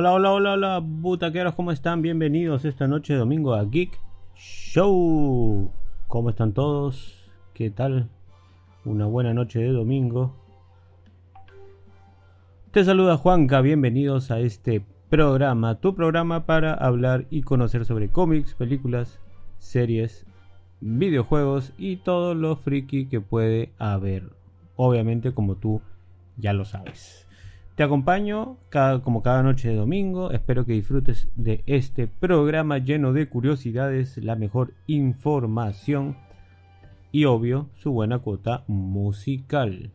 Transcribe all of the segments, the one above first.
Hola, hola, hola, hola, butaqueros, ¿cómo están? Bienvenidos esta noche de domingo a Geek Show. ¿Cómo están todos? ¿Qué tal? Una buena noche de domingo. Te saluda Juanca, bienvenidos a este programa, tu programa para hablar y conocer sobre cómics, películas, series, videojuegos y todo lo friki que puede haber. Obviamente como tú ya lo sabes. Te acompaño como cada noche de domingo. Espero que disfrutes de este programa lleno de curiosidades, la mejor información y obvio su buena cuota musical.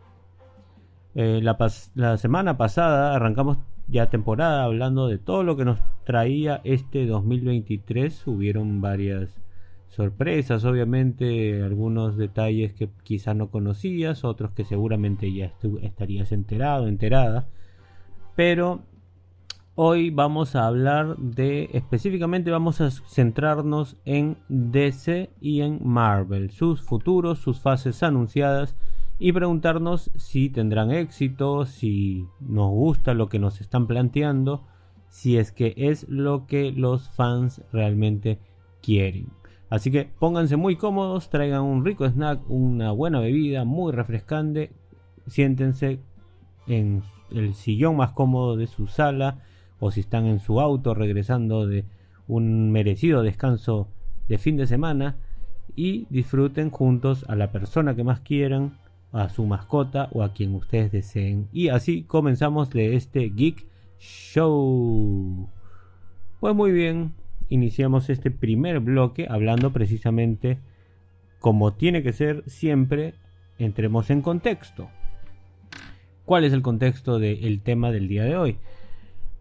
Eh, la, la semana pasada arrancamos ya temporada hablando de todo lo que nos traía este 2023. Hubieron varias sorpresas, obviamente, algunos detalles que quizás no conocías, otros que seguramente ya estarías enterado, enterada. Pero hoy vamos a hablar de, específicamente vamos a centrarnos en DC y en Marvel, sus futuros, sus fases anunciadas y preguntarnos si tendrán éxito, si nos gusta lo que nos están planteando, si es que es lo que los fans realmente quieren. Así que pónganse muy cómodos, traigan un rico snack, una buena bebida muy refrescante, siéntense en el sillón más cómodo de su sala o si están en su auto regresando de un merecido descanso de fin de semana y disfruten juntos a la persona que más quieran, a su mascota o a quien ustedes deseen. Y así comenzamos de este Geek Show. Pues muy bien, iniciamos este primer bloque hablando precisamente como tiene que ser siempre, entremos en contexto. ¿Cuál es el contexto del tema del día de hoy?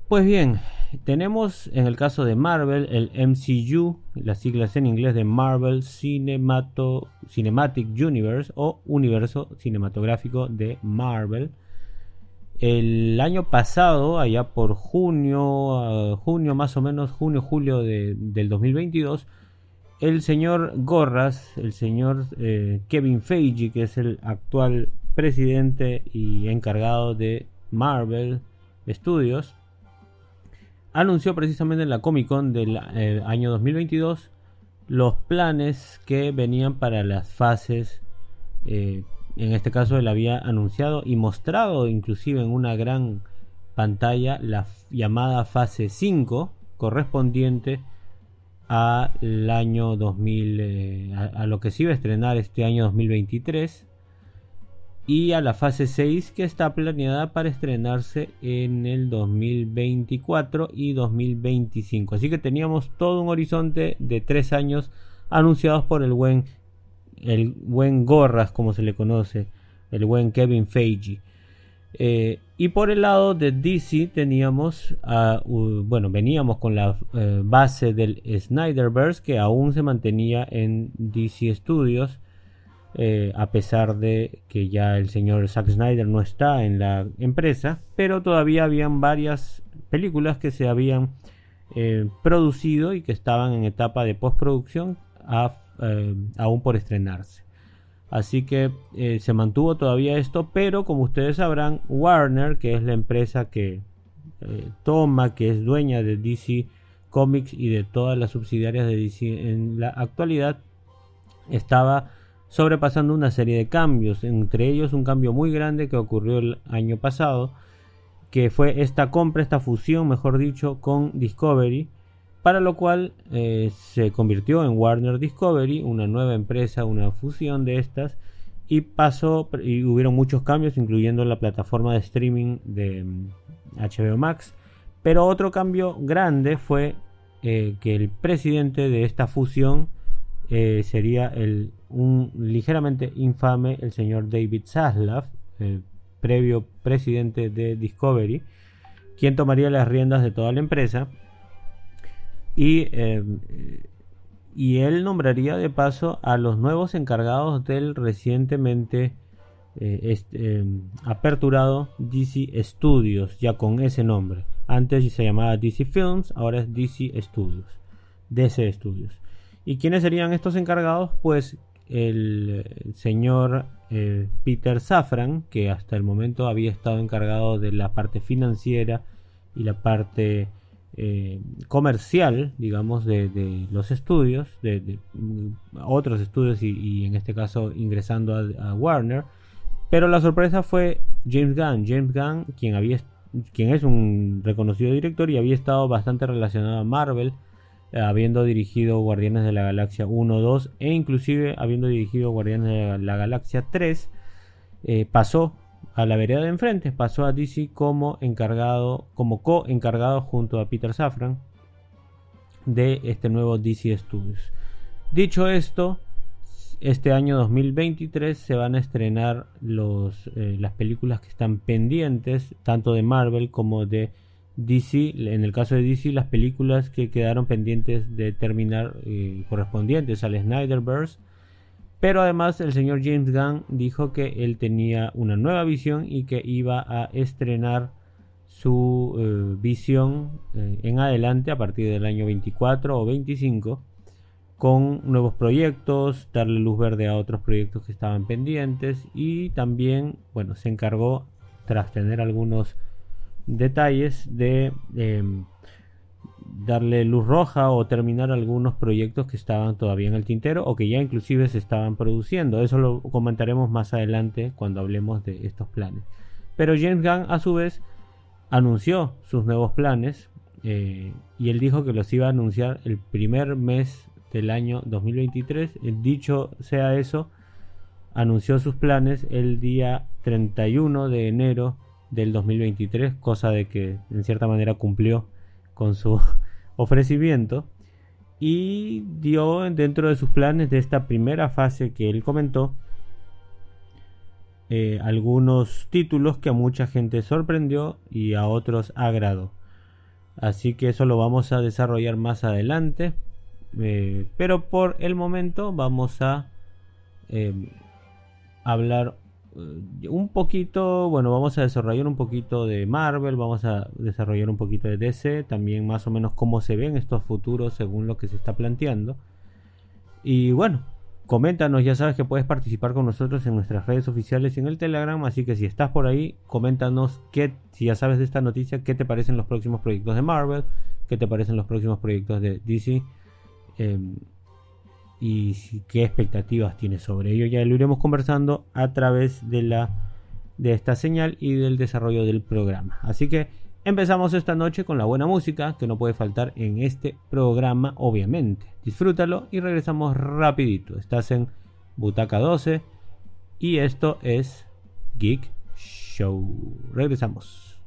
Pues bien, tenemos en el caso de Marvel el MCU, las siglas en inglés de Marvel Cinematic Universe o Universo Cinematográfico de Marvel. El año pasado, allá por junio, junio más o menos, junio, julio del 2022, el señor Gorras, el señor eh, Kevin Feige, que es el actual presidente y encargado de Marvel Studios, anunció precisamente en la Comic Con del eh, año 2022 los planes que venían para las fases. Eh, en este caso él había anunciado y mostrado inclusive en una gran pantalla la llamada fase 5 correspondiente al año 2000 eh, a, lo que se iba a estrenar este año 2023 y a la fase 6 que está planeada para estrenarse en el 2024 y 2025. Así que teníamos todo un horizonte de tres años anunciados por el buen, el buen Gorras, como se le conoce, el buen Kevin Feige. Eh, y por el lado de DC teníamos, bueno, veníamos con la eh, base del Snyderverse que aún se mantenía en DC Studios eh, a pesar de que ya el señor Zack Snyder no está en la empresa, pero todavía habían varias películas que se habían eh, producido y que estaban en etapa de postproducción eh, aún por estrenarse. Así que se mantuvo todavía esto, pero como ustedes sabrán, Warner, que es la empresa que toma, que es dueña de DC Comics y de todas las subsidiarias de DC en la actualidad, estaba sobrepasando una serie de cambios, entre ellos un cambio muy grande que ocurrió el año pasado, que fue esta compra, esta fusión, mejor dicho, con Discovery, para lo cual eh, se convirtió en Warner Discovery, una nueva empresa, una fusión de estas, y pasó, y hubieron muchos cambios, incluyendo la plataforma de streaming de HBO mm, Max, pero otro cambio grande fue eh, que el presidente de esta fusión eh, sería el un ligeramente infame, el señor David Zaslav, previo presidente de Discovery, quien tomaría las riendas de toda la empresa y, eh, y él nombraría de paso a los nuevos encargados del recientemente eh, este, aperturado DC Studios, ya con ese nombre. Antes se llamaba DC Films, ahora es DC Studios, DC Studios. ¿Y quiénes serían estos encargados? Pues el señor eh, Peter Safran, que hasta el momento había estado encargado de la parte financiera y la parte eh, comercial, digamos, de, los estudios, de, mm, otros estudios y, en este caso ingresando a, Warner. Pero la sorpresa fue James Gunn. James Gunn, quien, había, quien es un reconocido director y había estado bastante relacionado a Marvel, habiendo dirigido Guardianes de la Galaxia 1, 2 e inclusive habiendo dirigido Guardianes de la Galaxia 3, eh, pasó a la vereda de enfrente, pasó a DC como encargado, como co-encargado junto a Peter Safran de este nuevo DC Studios. Dicho esto, este año 2023 se van a estrenar los, eh, las películas que están pendientes, tanto de Marvel como de DC. En el caso de DC, las películas que quedaron pendientes de terminar eh, correspondientes al Snyderverse pero además el señor James Gunn dijo que él tenía una nueva visión y que iba a estrenar su eh, visión eh, en adelante a partir del año 24 o 25 con nuevos proyectos, darle luz verde a otros proyectos que estaban pendientes y también, bueno, se encargó tras tener algunos detalles de em, darle luz roja o terminar algunos proyectos que estaban todavía en el tintero o que ya inclusive se estaban produciendo. Eso lo comentaremos más adelante cuando hablemos de estos planes. Pero James Gunn a su vez anunció sus nuevos planes eh, y él dijo que los iba a anunciar el primer mes del año 2023. Dicho sea eso, anunció sus planes el día 31 de enero del 2023, cosa de que en cierta manera cumplió con su ofrecimiento y dio dentro de sus planes de esta primera fase que él comentó eh, algunos títulos que a mucha gente sorprendió y a otros agradó. Así que eso lo vamos a desarrollar más adelante. Eh, pero por el momento vamos a eh, hablar un poquito, bueno, vamos a desarrollar un poquito de Marvel, vamos a desarrollar un poquito de DC, también más o menos cómo se ven estos futuros según lo que se está planteando. Y bueno, coméntanos, ya sabes que puedes participar con nosotros en nuestras redes oficiales y en el Telegram, así que si estás por ahí, coméntanos qué, si ya sabes de esta noticia, qué te parecen los próximos proyectos de Marvel, qué te parecen los próximos proyectos de DC. Em, y qué expectativas tiene sobre ello. Ya lo iremos conversando a través de, la, de esta señal y del desarrollo del programa. Así que empezamos esta noche con la buena música que no puede faltar en este programa, obviamente. Disfrútalo y regresamos rapidito. Estás en Butaca 12 y esto es Geek Show. Regresamos.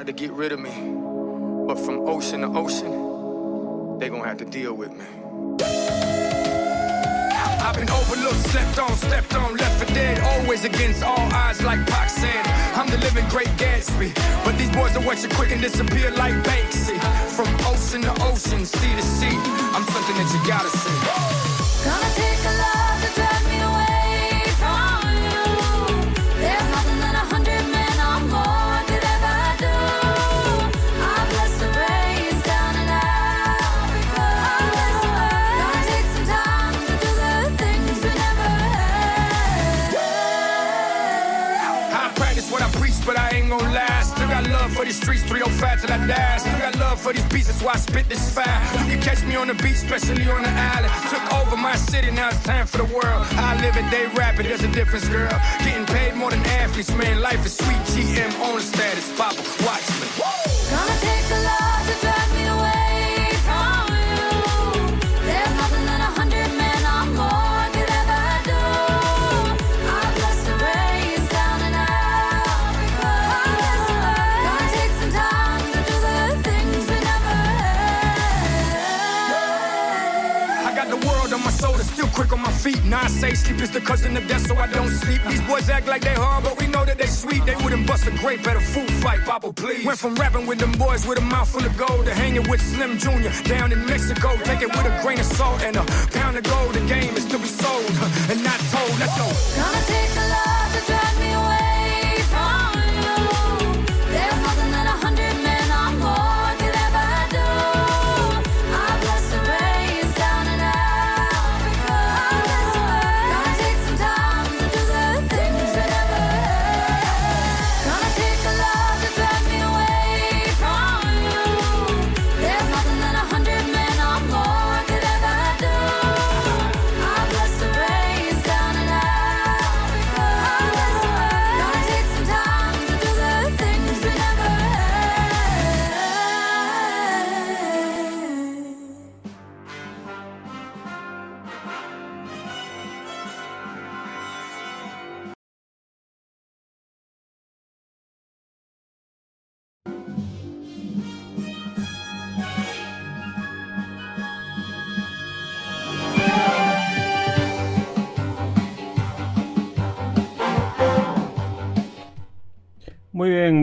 Tried to get rid of me. But from ocean to ocean, they gonna have to deal with me. I've been overlooked, slept on, stepped on, left for dead. Always against all odds, like Pac said. I'm the living great Gatsby. But these boys are watching quick and disappear like Banksy. From ocean to ocean, sea to sea. I'm something that you gotta see. Gonna take a 305 till I die. Still got love for these beats, that's why I spit this fire. You can catch me on the beach, especially on the island. Took over my city, now it's time for the world. I live it, they rap it, there's a difference, girl. Getting paid more than athletes, man. Life is sweet. GM on status, Papa, watch me. Feet. Now I say sleep is the cousin of death, so I don't sleep. These boys act like they hard, but we know that they sweet. They wouldn't bust a grape at a food fight, Papa, please. Went from rapping with them boys with a mouth full of gold to hanging with Slim Jr. down in Mexico. Take it with a grain of salt and a pound of gold. The game is to be sold and not told. Let's go. Gonna take a lot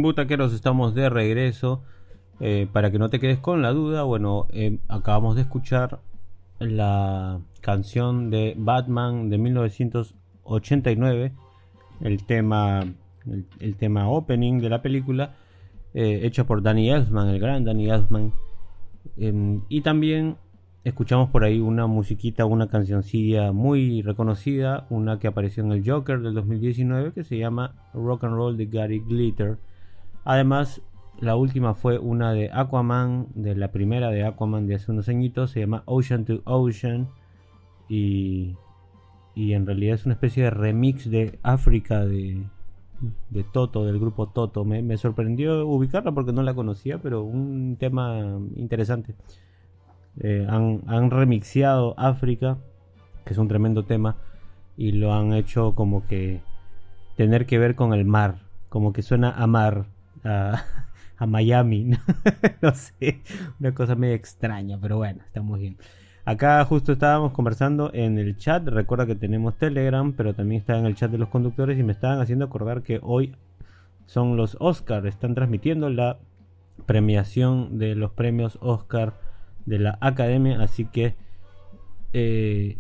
butaqueros, estamos de regreso. Eh, para que no te quedes con la duda, bueno, eh, acabamos de escuchar la canción de Batman de 1989, el tema, el, tema opening de la película, eh, hecho por Danny Elfman, el gran Danny Elfman. Em, y también escuchamos por ahí una musiquita, una cancioncilla muy reconocida, una que apareció en el Joker del 2019 que se llama Rock and Roll de Gary Glitter. Además, la última fue una de Aquaman, de la primera de Aquaman de hace unos añitos, se llama Ocean to Ocean y, y en realidad es una especie de remix de África de, de Toto, del grupo Toto. Me, me sorprendió ubicarla porque no la conocía, pero un tema interesante. Eh, han, han remixeado África, que es un tremendo tema, y lo han hecho como que tener que ver con el mar, como que suena a mar, a, Miami, ¿no? no sé, una cosa medio extraña, pero bueno, estamos bien. Acá justo estábamos conversando en el chat, recuerda que tenemos Telegram, pero también está en el chat de los conductores y me estaban haciendo acordar que hoy son los Oscar, están transmitiendo la premiación de los premios Oscar de la Academia, así que eh,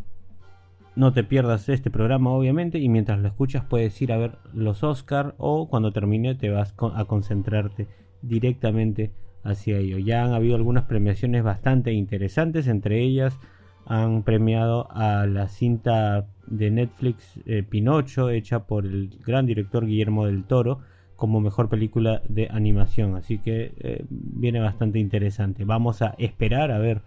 no te pierdas este programa obviamente y mientras lo escuchas puedes ir a ver los Oscar o cuando termine te vas a concentrarte directamente hacia ello. Ya han habido algunas premiaciones bastante interesantes, entre ellas han premiado a la cinta de Netflix eh, Pinocho hecha por el gran director Guillermo del Toro como mejor película de animación. Así que eh, viene bastante interesante. Vamos a esperar a ver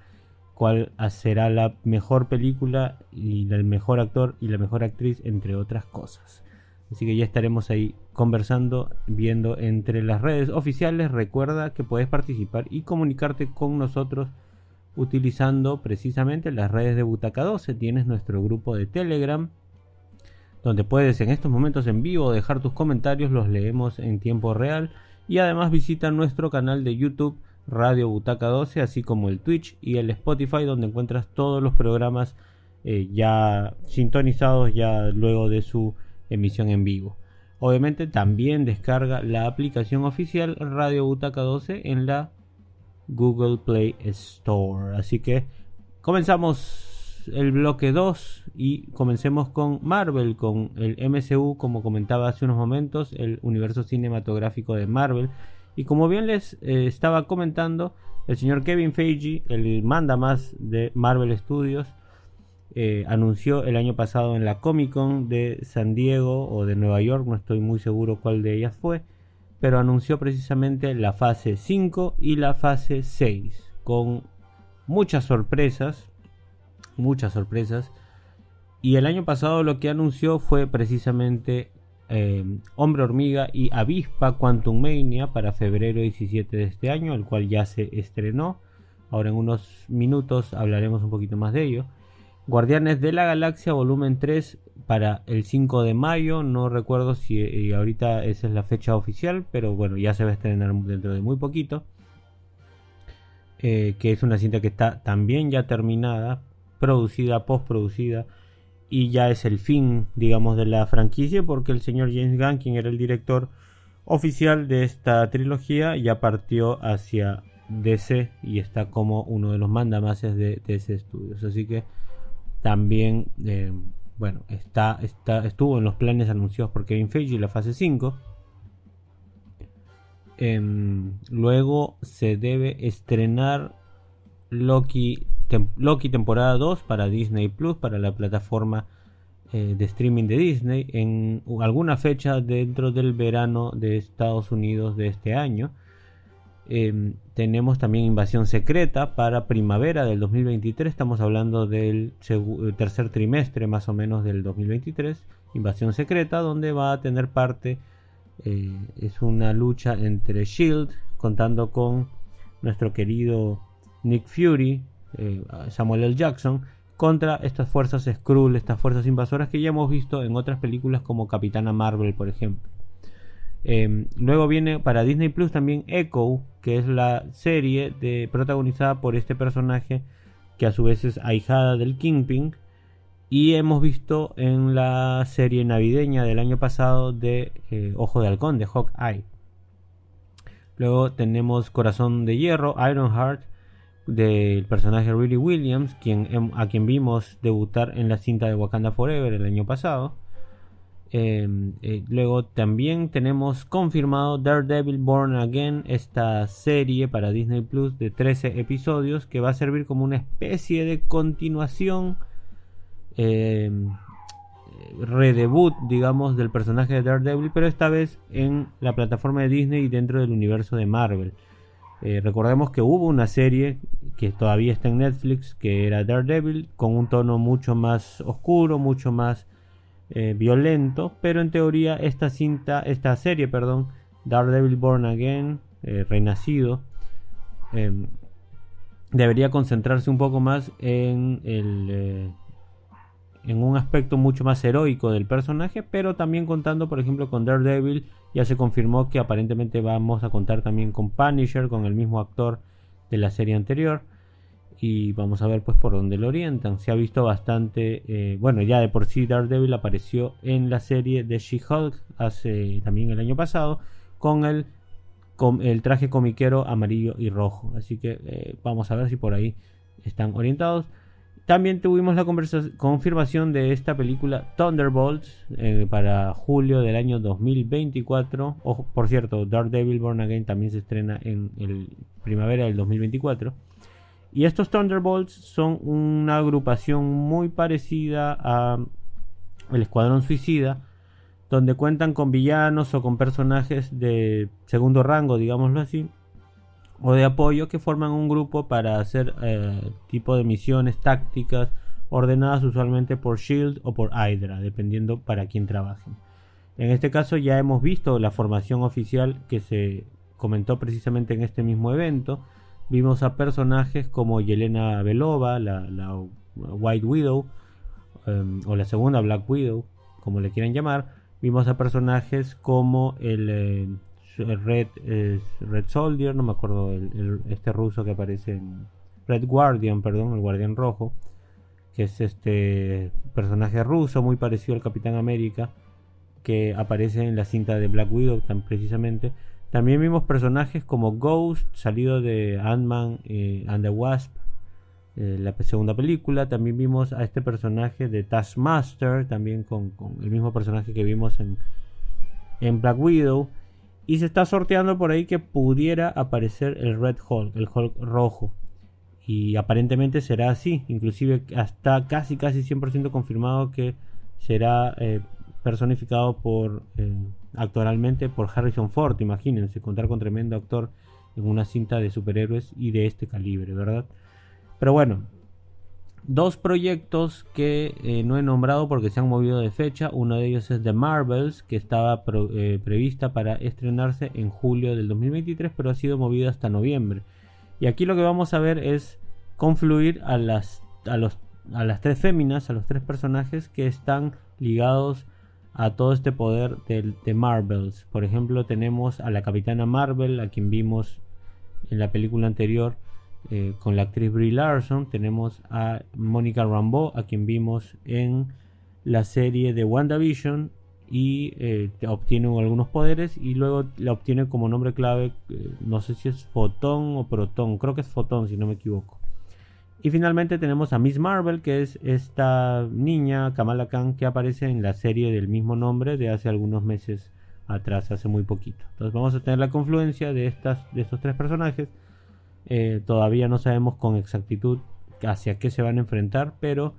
cuál será la mejor película y el mejor actor y la mejor actriz, entre otras cosas. Así que ya estaremos ahí conversando, viendo entre las redes oficiales. Recuerda que puedes participar y comunicarte con nosotros utilizando precisamente las redes de Butaca 12. Tienes nuestro grupo de Telegram donde puedes en estos momentos en vivo dejar tus comentarios, los leemos en tiempo real Y además visita nuestro canal de YouTube Radio Butaca 12, así como el Twitch y el Spotify, donde encuentras todos los programas eh, ya sintonizados ya luego de su emisión en vivo. Obviamente también descarga la aplicación oficial Radio Butaca 12 en la Google Play Store. Así que comenzamos el bloque 2 y comencemos con Marvel, con el MCU, como comentaba hace unos momentos, el universo cinematográfico de Marvel. Y como bien les eh, estaba comentando, el señor Kevin Feige, el manda más de Marvel Studios, eh, anunció el año pasado en la Comic Con de San Diego o de Nueva York, no estoy muy seguro cuál de ellas fue, pero anunció precisamente la fase 5 y la fase 6 con muchas sorpresas, muchas sorpresas. Y el año pasado lo que anunció fue precisamente eh, Hombre Hormiga y Avispa Quantum Mania para febrero 17 de este año, el cual ya se estrenó. Ahora en unos minutos hablaremos un poquito más de ello. Guardianes de la Galaxia volumen 3 para el 5 de mayo. No recuerdo si eh, ahorita esa es la fecha oficial, pero bueno, ya se va a estrenar dentro de muy poquito. Eh, que es una cinta que está también ya terminada, producida, postproducida. Y ya es el fin, digamos, de la franquicia, porque el señor James Gunn, quien era el director oficial de esta trilogía, ya partió hacia DC y está como uno de los mandamases de DC Studios. Así que también, eh, bueno, está, está, estuvo en los planes anunciados por Kevin Feige la fase 5. Em, luego se debe estrenar Loki, Loki temporada 2 para Disney Plus, para la plataforma eh, de streaming de Disney, en alguna fecha dentro del verano de Estados Unidos de este año. Em, tenemos también Invasión Secreta para primavera del 2023. Estamos hablando del tercer trimestre más o menos del 2023. Invasión Secreta donde va a tener parte. Eh, es una lucha entre Shield contando con nuestro querido Nick Fury, eh, Samuel L. Jackson, contra estas fuerzas Skrull, estas fuerzas invasoras que ya hemos visto en otras películas como Capitana Marvel, por ejemplo. Em, luego viene para Disney Plus también Echo, que es la serie de, protagonizada por este personaje que a su vez es ahijada del Kingpin. Y hemos visto en la serie navideña del año pasado de eh, Ojo de Halcón, de Hawkeye. Luego tenemos Corazón de Hierro, Ironheart, del personaje Riley Williams, em, a quien vimos debutar en la cinta de Wakanda Forever el año pasado. Em, eh, luego también tenemos confirmado Daredevil Born Again, esta serie para Disney Plus de 13 episodios que va a servir como una especie de continuación, eh, redebut, digamos, del personaje de Daredevil, pero esta vez en la plataforma de Disney y dentro del universo de Marvel. Eh, recordemos que hubo una serie que todavía está en Netflix, que era Daredevil, con un tono mucho más oscuro, mucho más eh, violento, pero en teoría esta cinta, esta serie, perdón, Daredevil Born Again, eh, Renacido, em, debería concentrarse un poco más en el en un aspecto mucho más heroico del personaje, pero también contando, por ejemplo, con Daredevil, ya se confirmó que aparentemente vamos a contar también con Punisher, con el mismo actor de la serie anterior y vamos a ver pues por dónde lo orientan. Se ha visto bastante, eh, bueno, ya de por sí Daredevil apareció en la serie de She-Hulk hace también el año pasado con el, traje comiquero amarillo y rojo. Así que eh, vamos a ver si por ahí están orientados. También tuvimos la confirmación de esta película Thunderbolts eh, para julio del año 2024. Ojo, por cierto, Daredevil Born Again también se estrena en primavera del 2024. Y estos Thunderbolts son una agrupación muy parecida a el Escuadrón Suicida, donde cuentan con villanos o con personajes de segundo rango, digámoslo así, o de apoyo que forman un grupo para hacer eh, tipo de misiones tácticas ordenadas usualmente por Shield o por Hydra, dependiendo para quién trabajen. En este caso ya hemos visto la formación oficial que se comentó precisamente en este mismo evento Vimos a personajes como Yelena Belova, la, White Widow, em, o la segunda Black Widow, como le quieran llamar. Vimos a personajes como el, eh, Red, es Red Soldier, no me acuerdo, el- este ruso que aparece en Red Guardian, perdón, el Guardián Rojo, que es este personaje ruso muy parecido al Capitán América, que aparece en la cinta de Black Widow tan precisamente. También vimos personajes como Ghost, salido de Ant-Man and the Wasp, eh, la segunda película. También vimos a este personaje de Taskmaster, también con, con el mismo personaje que vimos en, en Black Widow. Y se está sorteando por ahí que pudiera aparecer el Red Hulk, el Hulk rojo. Y aparentemente será así. Inclusive hasta casi casi 100% confirmado que será eh, personificado por eh, actualmente por Harrison Ford. Imagínense, contar con tremendo actor en una cinta de superhéroes y de este calibre, ¿verdad? Pero bueno, dos proyectos que eh, no he nombrado porque se han movido de fecha. Uno de ellos es The Marvels, que estaba eh, prevista para estrenarse en julio del 2023, pero ha sido movida hasta noviembre. Y aquí lo que vamos a ver es confluir a las, a los, a las tres féminas, a los tres personajes que están ligados a todo este poder del- de Marvels. Por ejemplo, tenemos a la Capitana Marvel, a quien vimos en la película anterior eh, con la actriz Brie Larson. Tenemos a Mónica Rambeau, a quien vimos en la serie de WandaVision y eh, obtiene algunos poderes y luego la obtiene como nombre clave, eh, no sé si es Fotón o Protón, creo que es Fotón si no me equivoco. Y finalmente tenemos a Miss Marvel, que es esta niña, Kamala Khan, que aparece en la serie del mismo nombre de hace algunos meses atrás, hace muy poquito. Entonces vamos a tener la confluencia de, estas, de estos tres personajes. Eh, todavía no sabemos con exactitud hacia qué se van a enfrentar, pero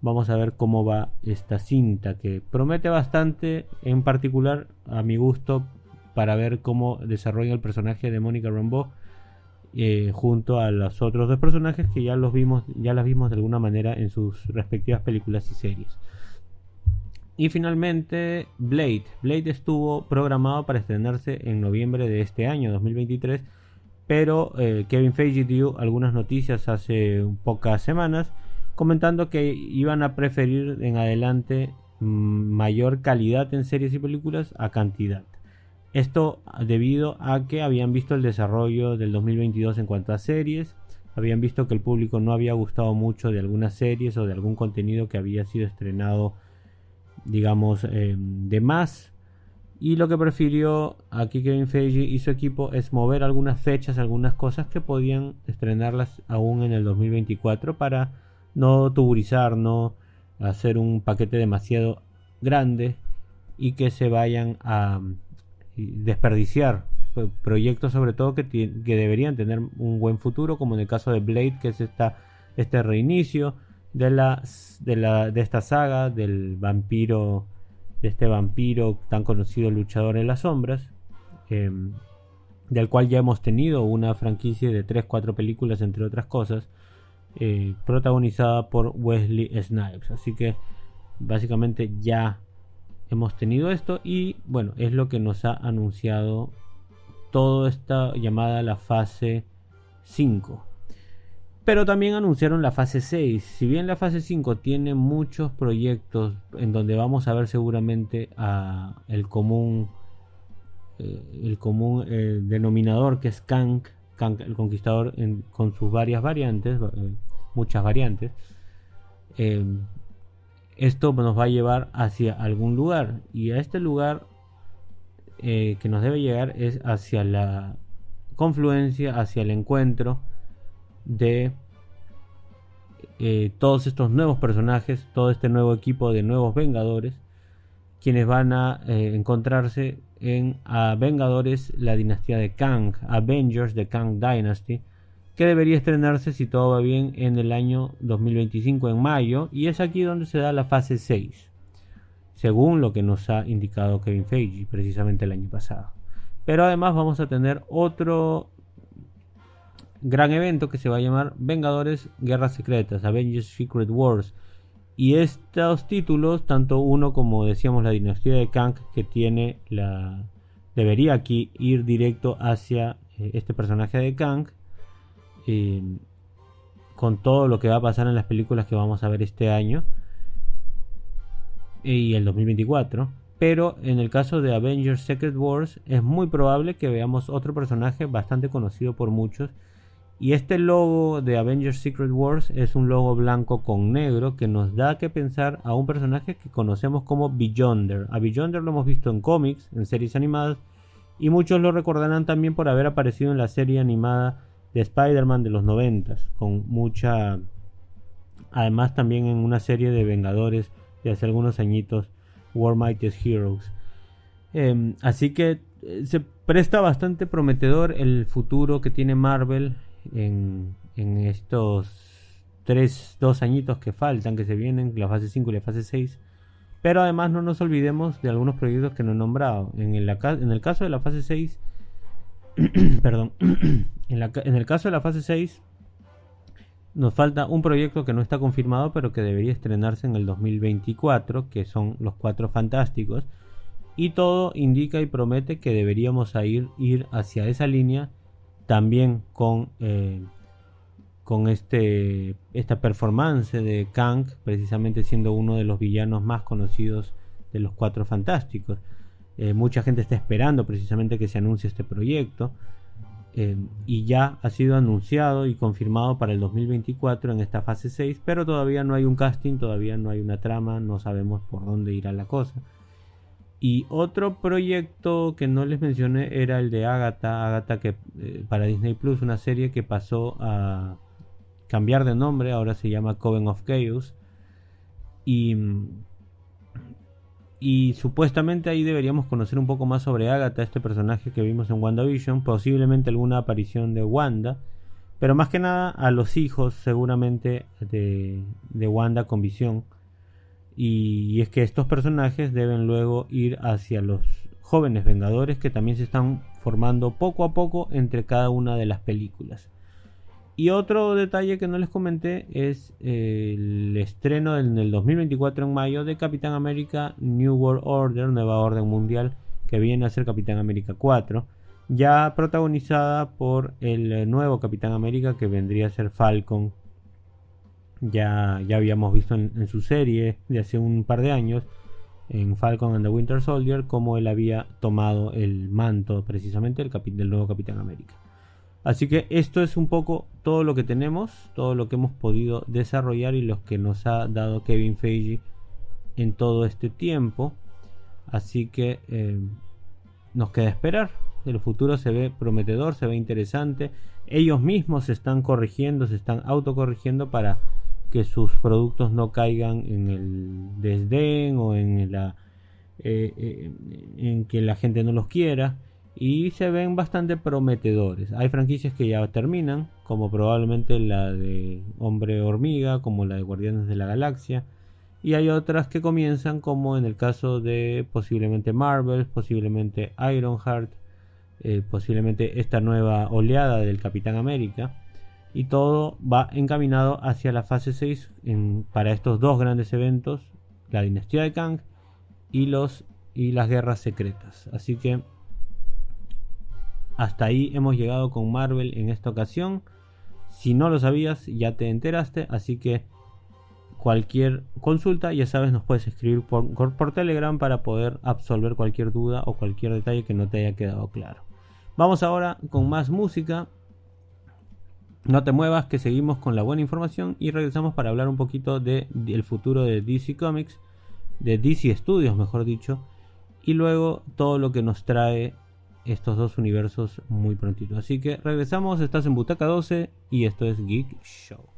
vamos a ver cómo va esta cinta, que promete bastante, en particular a mi gusto, para ver cómo desarrolla el personaje de Mónica Rambeau eh, junto a los otros dos personajes que ya los vimos, ya las vimos de alguna manera en sus respectivas películas y series. Y finalmente Blade. Blade estuvo programado para estrenarse en noviembre de este año, 2023, pero eh, Kevin Feige dio algunas noticias hace pocas semanas comentando que iban a preferir en adelante mm, mayor calidad en series y películas a cantidad. Esto debido a que habían visto el desarrollo del 2022 en cuanto a series, habían visto que el público no había gustado mucho de algunas series o de algún contenido que había sido estrenado, digamos, eh, de más. Y lo que prefirió aquí Kevin Feige y su equipo es mover algunas fechas, algunas cosas que podían estrenarlas aún en el 2024 para no tuburizar, no hacer un paquete demasiado grande y que se vayan a desperdiciar pro- proyectos sobre todo que, que deberían tener un buen futuro como en el caso de Blade que es este reinicio de, la, de, la, de esta saga del vampiro de este vampiro tan conocido luchador en las sombras em, del cual ya hemos tenido una franquicia de 3-4 películas entre otras cosas eh, protagonizada por Wesley Snipes así que básicamente ya hemos tenido esto y bueno, es lo que nos ha anunciado toda esta llamada la fase 5. Pero también anunciaron la fase 6. Si bien la fase 5 tiene muchos proyectos en donde vamos a ver seguramente el común eh, el común eh, denominador que es Kank, Kank el conquistador con sus varias variantes, eh, muchas variantes. esto nos va a llevar hacia algún lugar y a este lugar que nos debe llegar es hacia la confluencia, hacia el encuentro de eh, todos estos nuevos personajes, todo este nuevo equipo de nuevos Vengadores, quienes van a eh, encontrarse en Vengadores, la dinastía de Kang, Avengers de Kang Dynasty, que debería estrenarse si todo va bien en el año 2025 en mayo y es aquí donde se da la fase 6 según lo que nos ha indicado Kevin Feige precisamente el año pasado. Pero además vamos a tener otro gran evento que se va a llamar Vengadores Guerras Secretas Avengers Secret Wars y estos títulos tanto uno como decíamos la dinastía de Kang que tiene la debería aquí ir directo hacia eh, este personaje de Kang con todo lo que va a pasar en las películas que vamos a ver este año y el 2024 pero en el caso de Avengers Secret Wars es muy probable que veamos otro personaje bastante conocido por muchos. Y este logo de Avengers Secret Wars es un logo blanco con negro que nos da que pensar a un personaje que conocemos como Beyonder. A Beyonder lo hemos visto en cómics, en series animadas, y muchos lo recordarán también por haber aparecido en la serie animada de Spider-Man de los 90, con mucha... Además también en una serie de Vengadores de hace algunos añitos War Mightiest Heroes. Eh, así que eh, se presta bastante prometedor el futuro que tiene Marvel en, estos 3, 2 añitos que faltan, que se vienen, la fase 5 y la fase 6. Pero además no nos olvidemos de algunos proyectos que no he nombrado. En el, en el caso de la fase 6, perdón, en el caso de la fase 6 nos falta un proyecto que no está confirmado, pero que debería estrenarse en el 2024, que son Los Cuatro Fantásticos. Y todo indica y promete que deberíamos ir, ir hacia esa línea también con, eh, con este, esta performance de Kang, precisamente siendo uno de los villanos más conocidos de los Cuatro Fantásticos. Eh, mucha gente está esperando precisamente que se anuncie este proyecto. Eh, y ya ha sido anunciado y confirmado para el 2024 en esta fase 6, pero todavía no hay un casting, todavía no hay una trama, no sabemos por dónde irá la cosa. Y otro proyecto que no les mencioné era el de Agatha, Agatha que eh, para Disney Plus, una serie que pasó a cambiar de nombre, ahora se llama Coven of Chaos. Y y supuestamente ahí deberíamos conocer un poco más sobre Agatha, este personaje que vimos en WandaVision, posiblemente alguna aparición de Wanda, pero más que nada a los hijos seguramente de, de Wanda con visión. Y, es que estos personajes deben luego ir hacia los jóvenes Vengadores que también se están formando poco a poco entre cada una de las películas. Y otro detalle que no les comenté es el estreno en el 2024 en mayo de Capitán América New World Order, Nueva Orden Mundial, que viene a ser Capitán América 4, ya protagonizada por el nuevo Capitán América que vendría a ser Falcon. Ya, ya habíamos visto en, su serie de hace un par de años, en Falcon and the Winter Soldier, cómo él había tomado el manto precisamente del, del nuevo Capitán América. Así que esto es un poco todo lo que tenemos, todo lo que hemos podido desarrollar y lo que nos ha dado Kevin Feige en todo este tiempo. Así que eh, nos queda esperar. El futuro se ve prometedor, se ve interesante. Ellos mismos se están corrigiendo, se están autocorrigiendo para que sus productos no caigan en el desdén o en la eh, eh, en que la gente no los quiera y se ven bastante prometedores. Hay franquicias que ya terminan, como probablemente la de Hombre Hormiga, como la de Guardianes de la Galaxia, y hay otras que comienzan, como en el caso de posiblemente Marvel, posiblemente Ironheart, eh, posiblemente esta nueva oleada del Capitán América. Y todo va encaminado hacia la fase 6 para estos dos grandes eventos, la dinastía de Kang y, los, y las guerras secretas. Así que hasta ahí hemos llegado con Marvel en esta ocasión. Si no lo sabías, ya te enteraste. Así que cualquier consulta, ya sabes, nos puedes escribir por, por, Telegram para poder absolver cualquier duda o cualquier detalle que no te haya quedado claro. Vamos ahora con más música. No te muevas, que seguimos con la buena información y regresamos para hablar un poquito del de, futuro de DC Comics, de DC Studios, mejor dicho, y luego todo lo que nos trae estos dos universos muy prontito. Así que regresamos, estás en Butaca 12 y esto es Geek Show.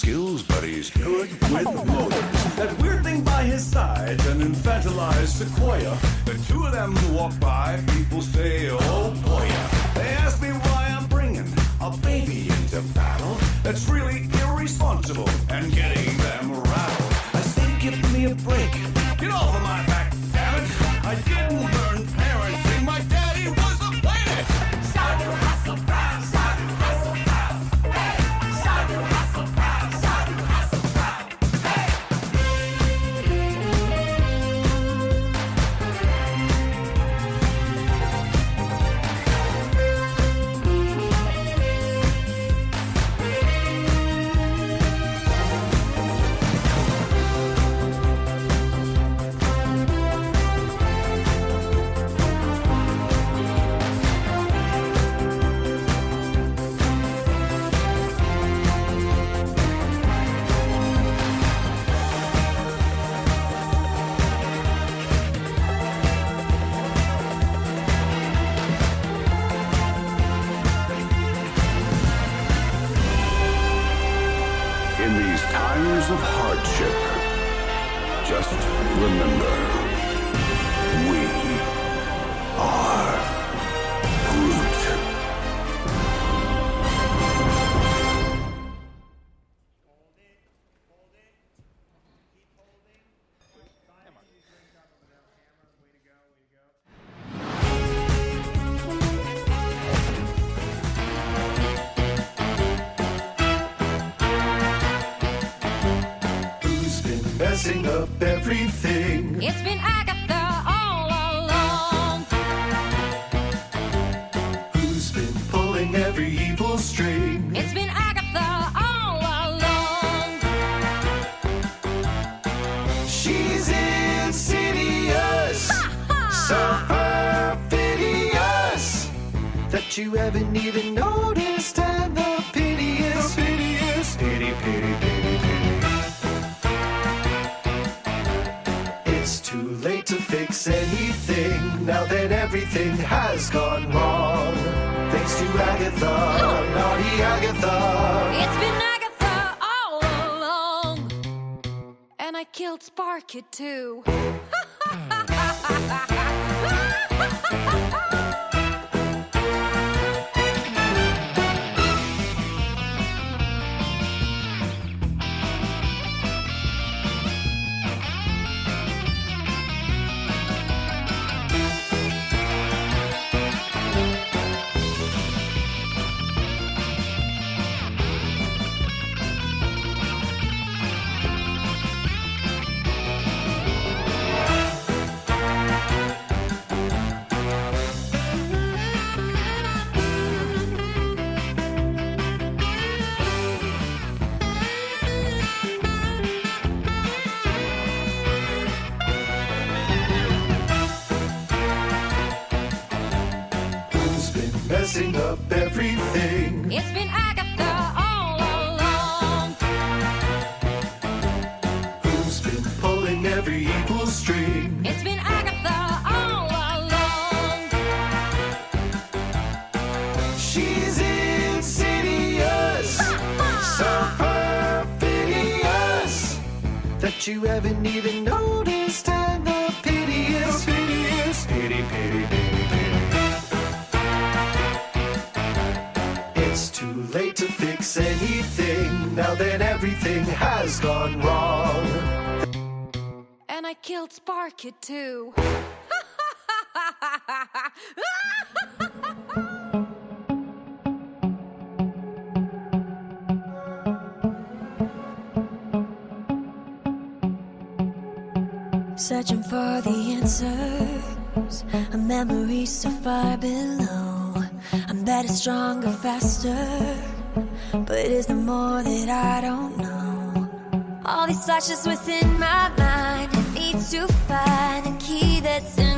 skills, but he's good with motives. That weird thing by his side, an infantilized sequoia everything has gone wrong. And I killed Sparky too. Searching for the answers, a memory so far below. I'm better, stronger, faster. But it's the more that I don't know. All these flashes within my mind, I need to find the key that's in.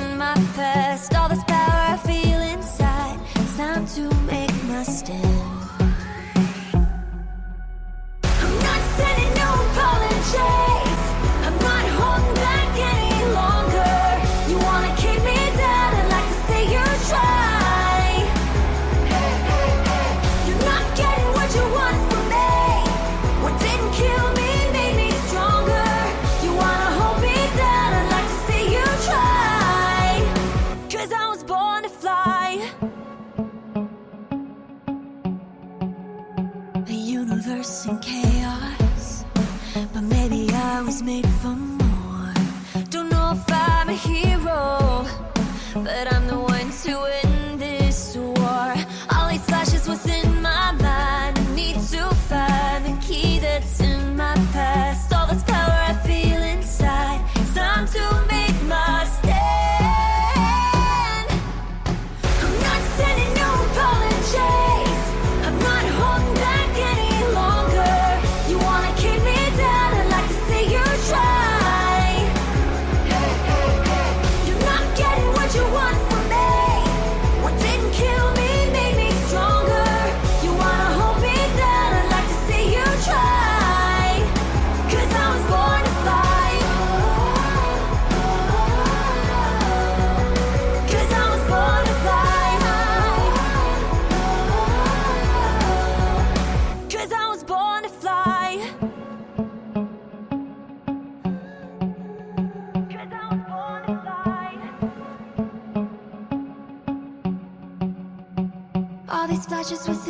All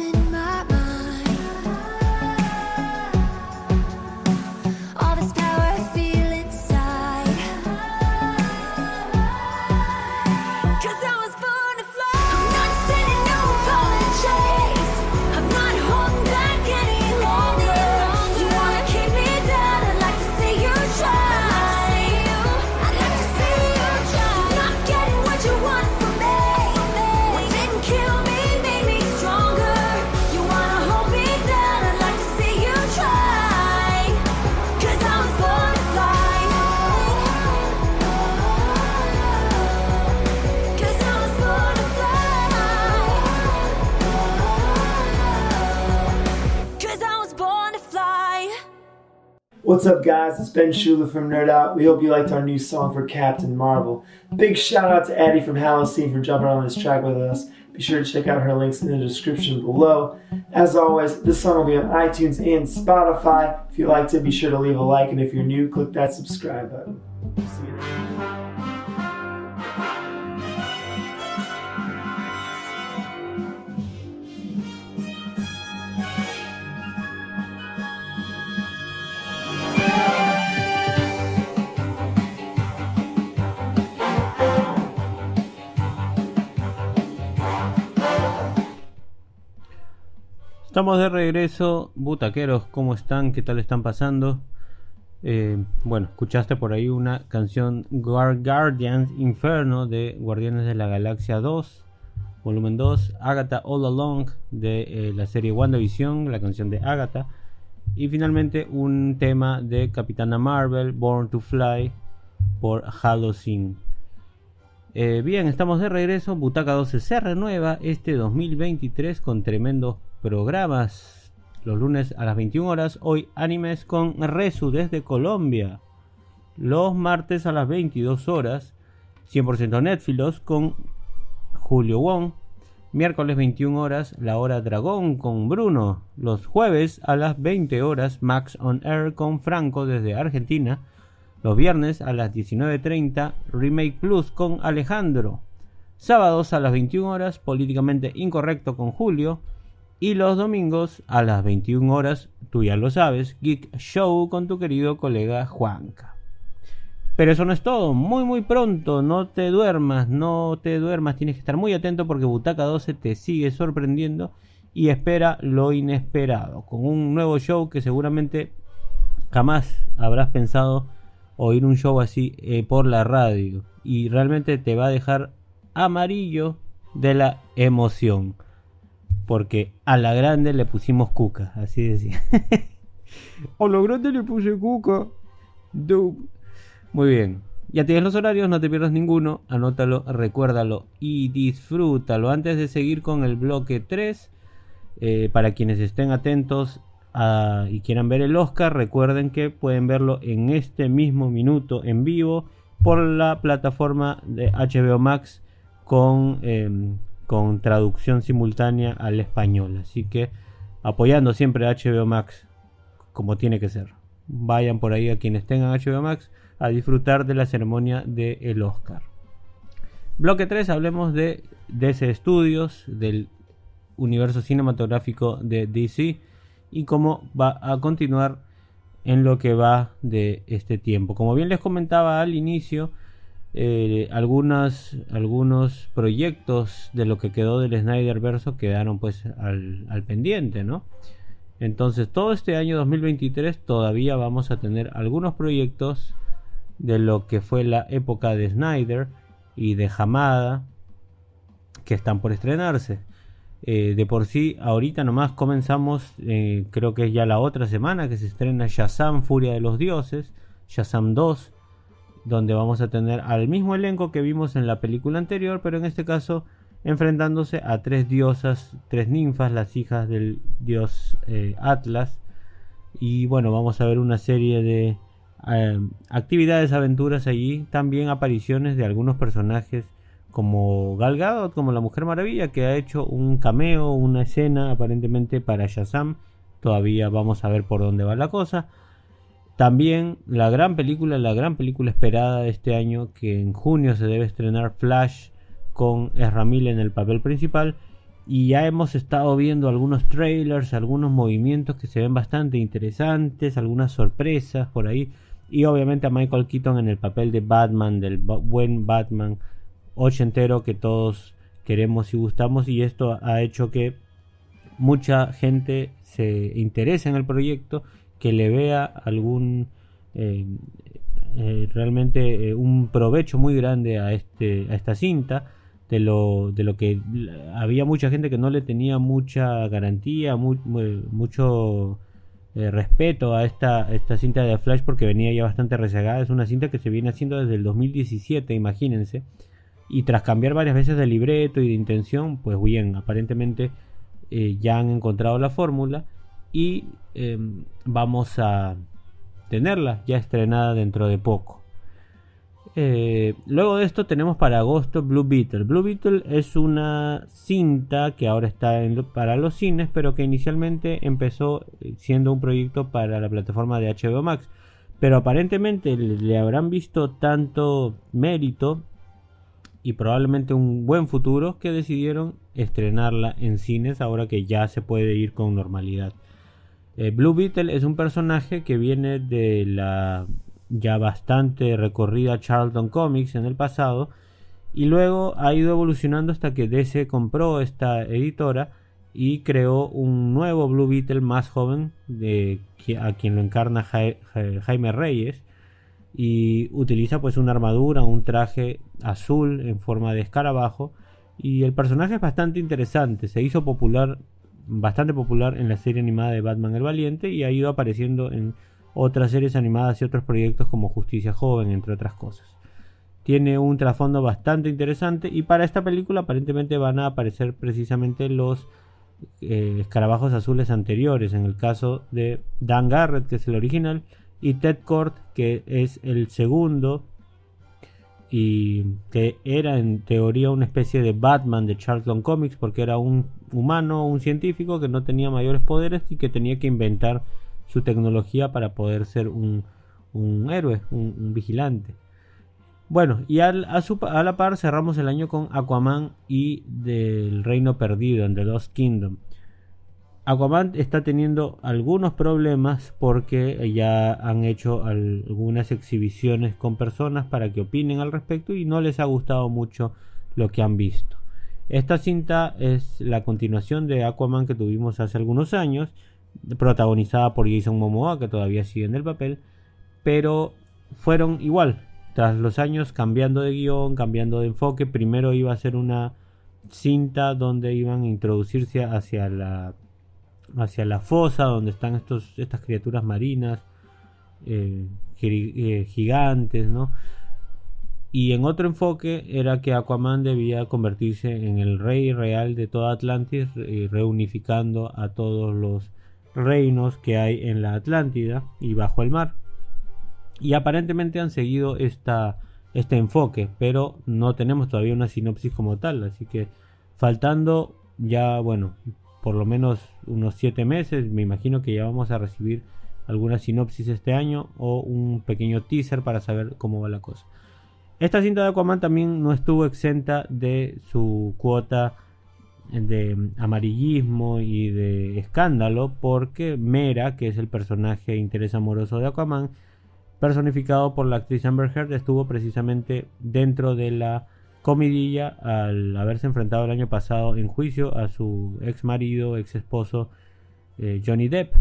What's up, guys? It's Ben Shula from Nerd Out. We hope you liked our new song for Captain Marvel. Big shout out to Addie from Halocene for jumping on this track with us. Be sure to check out her links in the description below. As always, this song will be on iTunes and Spotify. If you liked it, be sure to leave a like, and if you're new, click that subscribe button. See you Estamos de regreso, butaqueros, ¿cómo están? ¿Qué tal están pasando? Eh, bueno, escuchaste por ahí una canción Guar- Guardians Inferno de Guardianes de la Galaxia 2, volumen 2, Agatha All Along de eh, la serie WandaVision, la canción de Agatha, y finalmente un tema de Capitana Marvel, Born to Fly, por Halocene. Eh, bien, estamos de regreso. Butaca 12 se renueva este 2023 con tremendos programas. Los lunes a las 21 horas. Hoy animes con Resu desde Colombia. Los martes a las 22 horas. 100% Netflix con Julio Wong. Miércoles 21 horas, La Hora Dragón con Bruno. Los jueves a las 20 horas, Max on Air con Franco desde Argentina. Los viernes a las 19.30, Remake Plus con Alejandro. Sábados a las 21 horas, Políticamente Incorrecto con Julio. Y los domingos a las 21 horas, tú ya lo sabes, Geek Show con tu querido colega Juanca. Pero eso no es todo, muy muy pronto, no te duermas, no te duermas, tienes que estar muy atento porque Butaca 12 te sigue sorprendiendo y espera lo inesperado, con un nuevo show que seguramente jamás habrás pensado oír un show así eh, por la radio. Y realmente te va a dejar amarillo de la emoción porque a la grande le pusimos cuca, así decía. a la grande le puse cuca. Muy bien. Ya tienes los horarios, no te pierdas ninguno. Anótalo, recuérdalo y disfrútalo. Antes de seguir con el bloque 3, eh, para quienes estén atentos a- y quieran ver el Oscar, recuerden que pueden verlo en este mismo minuto en vivo por la plataforma de HBO Max con, em, con traducción simultánea al español. Así que apoyando siempre a HBO Max como tiene que ser. Vayan por ahí a quienes tengan HBO Max a disfrutar de la ceremonia del Oscar. Bloque 3, hablemos de DC Studios, del universo cinematográfico de DC y cómo va a continuar en lo que va de este tiempo. Como bien les comentaba al inicio, eh, algunas, algunos proyectos de lo que quedó del Snyder verso quedaron pues al, pendiente, ¿no? Entonces todo este año 2023 todavía vamos a tener algunos proyectos de lo que fue la época de Snyder y de Hamada que están por estrenarse. Eh, de por sí, ahorita nomás comenzamos, eh, creo que es ya la otra semana que se estrena Shazam, Furia de los Dioses, Shazam 2, donde vamos a tener al mismo elenco que vimos en la película anterior, pero en este caso enfrentándose a tres diosas, tres ninfas, las hijas del dios eh, Atlas. Y bueno, vamos a ver una serie de eh, actividades, aventuras allí, también apariciones de algunos personajes como Gal Gadot, como la Mujer Maravilla, que ha hecho un cameo, una escena aparentemente para Shazam. Todavía vamos a ver por dónde va la cosa. También la gran película, la gran película esperada de este año, que en junio se debe estrenar Flash con Ezra Miller en el papel principal. y ya hemos estado viendo algunos trailers, algunos movimientos que se ven bastante interesantes, algunas sorpresas por ahí y obviamente a Michael Keaton en el papel de Batman, del buen Batman ochentero que todos queremos y gustamos y esto ha hecho que mucha gente se interese en el proyecto, que le vea algún eh, eh, realmente eh, un provecho muy grande a este a esta cinta de lo de lo que había mucha gente que no le tenía mucha garantía mu- mu- mucho respeto a esta, esta cinta de Flash porque venía ya bastante rezagada. Es una cinta que se viene haciendo desde el 2017 imagínense. Y tras cambiar varias veces de libreto y de intención pues bien aparentemente ya han encontrado la fórmula y eh, vamos a tenerla ya estrenada dentro de poco. Eh, luego de esto tenemos para agosto Blue Beetle. Blue Beetle es una cinta que ahora está para los cines, pero que inicialmente empezó eh, siendo un proyecto para la plataforma de HBO Max. Pero aparentemente le habrán visto tanto mérito y probablemente un buen futuro que decidieron estrenarla en cines ahora que ya se puede ir con normalidad. Eh, Blue Beetle es un personaje que viene de la ya bastante recorrida Charlton Comics en el pasado y luego ha ido evolucionando hasta que DC compró esta editora y creó un nuevo Blue Beetle más joven de, a quien lo encarna Ja- Ja- Jaime Reyes y utiliza pues una armadura, un traje azul en forma de escarabajo y el personaje es bastante interesante, se hizo popular bastante popular en la serie animada de Batman el Valiente y ha ido apareciendo en otras series animadas y otros proyectos como Justicia Joven, entre otras cosas. Tiene un trasfondo bastante interesante y para esta película aparentemente van a aparecer precisamente los eh, escarabajos azules anteriores, en el caso de Dan Garrett, que es el original, y Ted Kord, que es el segundo, y que era en teoría una especie de Batman de Charlton Comics, porque era un humano, un científico que no tenía mayores poderes y que tenía que inventar su tecnología para poder ser un, un héroe, un, vigilante. Bueno, y a, su a la par cerramos el año con Aquaman y del Reino Perdido, en The Lost Kingdom. Aquaman está teniendo algunos problemas porque ya han hecho al- algunas exhibiciones con personas para que opinen al respecto y no les ha gustado mucho lo que han visto. Esta cinta es la continuación de Aquaman que tuvimos hace algunos años, protagonizada por Jason Momoa, que todavía sigue en el papel, pero fueron igual, tras los años cambiando de guion, cambiando de enfoque. Primero iba a ser una cinta donde iban a introducirse hacia la hacia la fosa donde están estos estas criaturas marinas eh, eh, gigantes, ¿no? Y en otro enfoque era que Aquaman debía convertirse en el rey real de toda Atlantis, reunificando a todos los reinos que hay en la Atlántida y bajo el mar. Y aparentemente han seguido esta, este enfoque, pero no tenemos todavía una sinopsis como tal, así que faltando ya, bueno, por lo menos unos 7 meses, me imagino que ya vamos a recibir alguna sinopsis este año o un pequeño teaser para saber cómo va la cosa. Esta cinta de Aquaman también no estuvo exenta de su cuota de amarillismo y de escándalo porque Mera, que es el personaje interés amoroso de Aquaman, personificado por la actriz Amber Heard, estuvo precisamente dentro de la comidilla al haberse enfrentado el año pasado en juicio a su ex marido, ex esposo eh, Johnny Depp.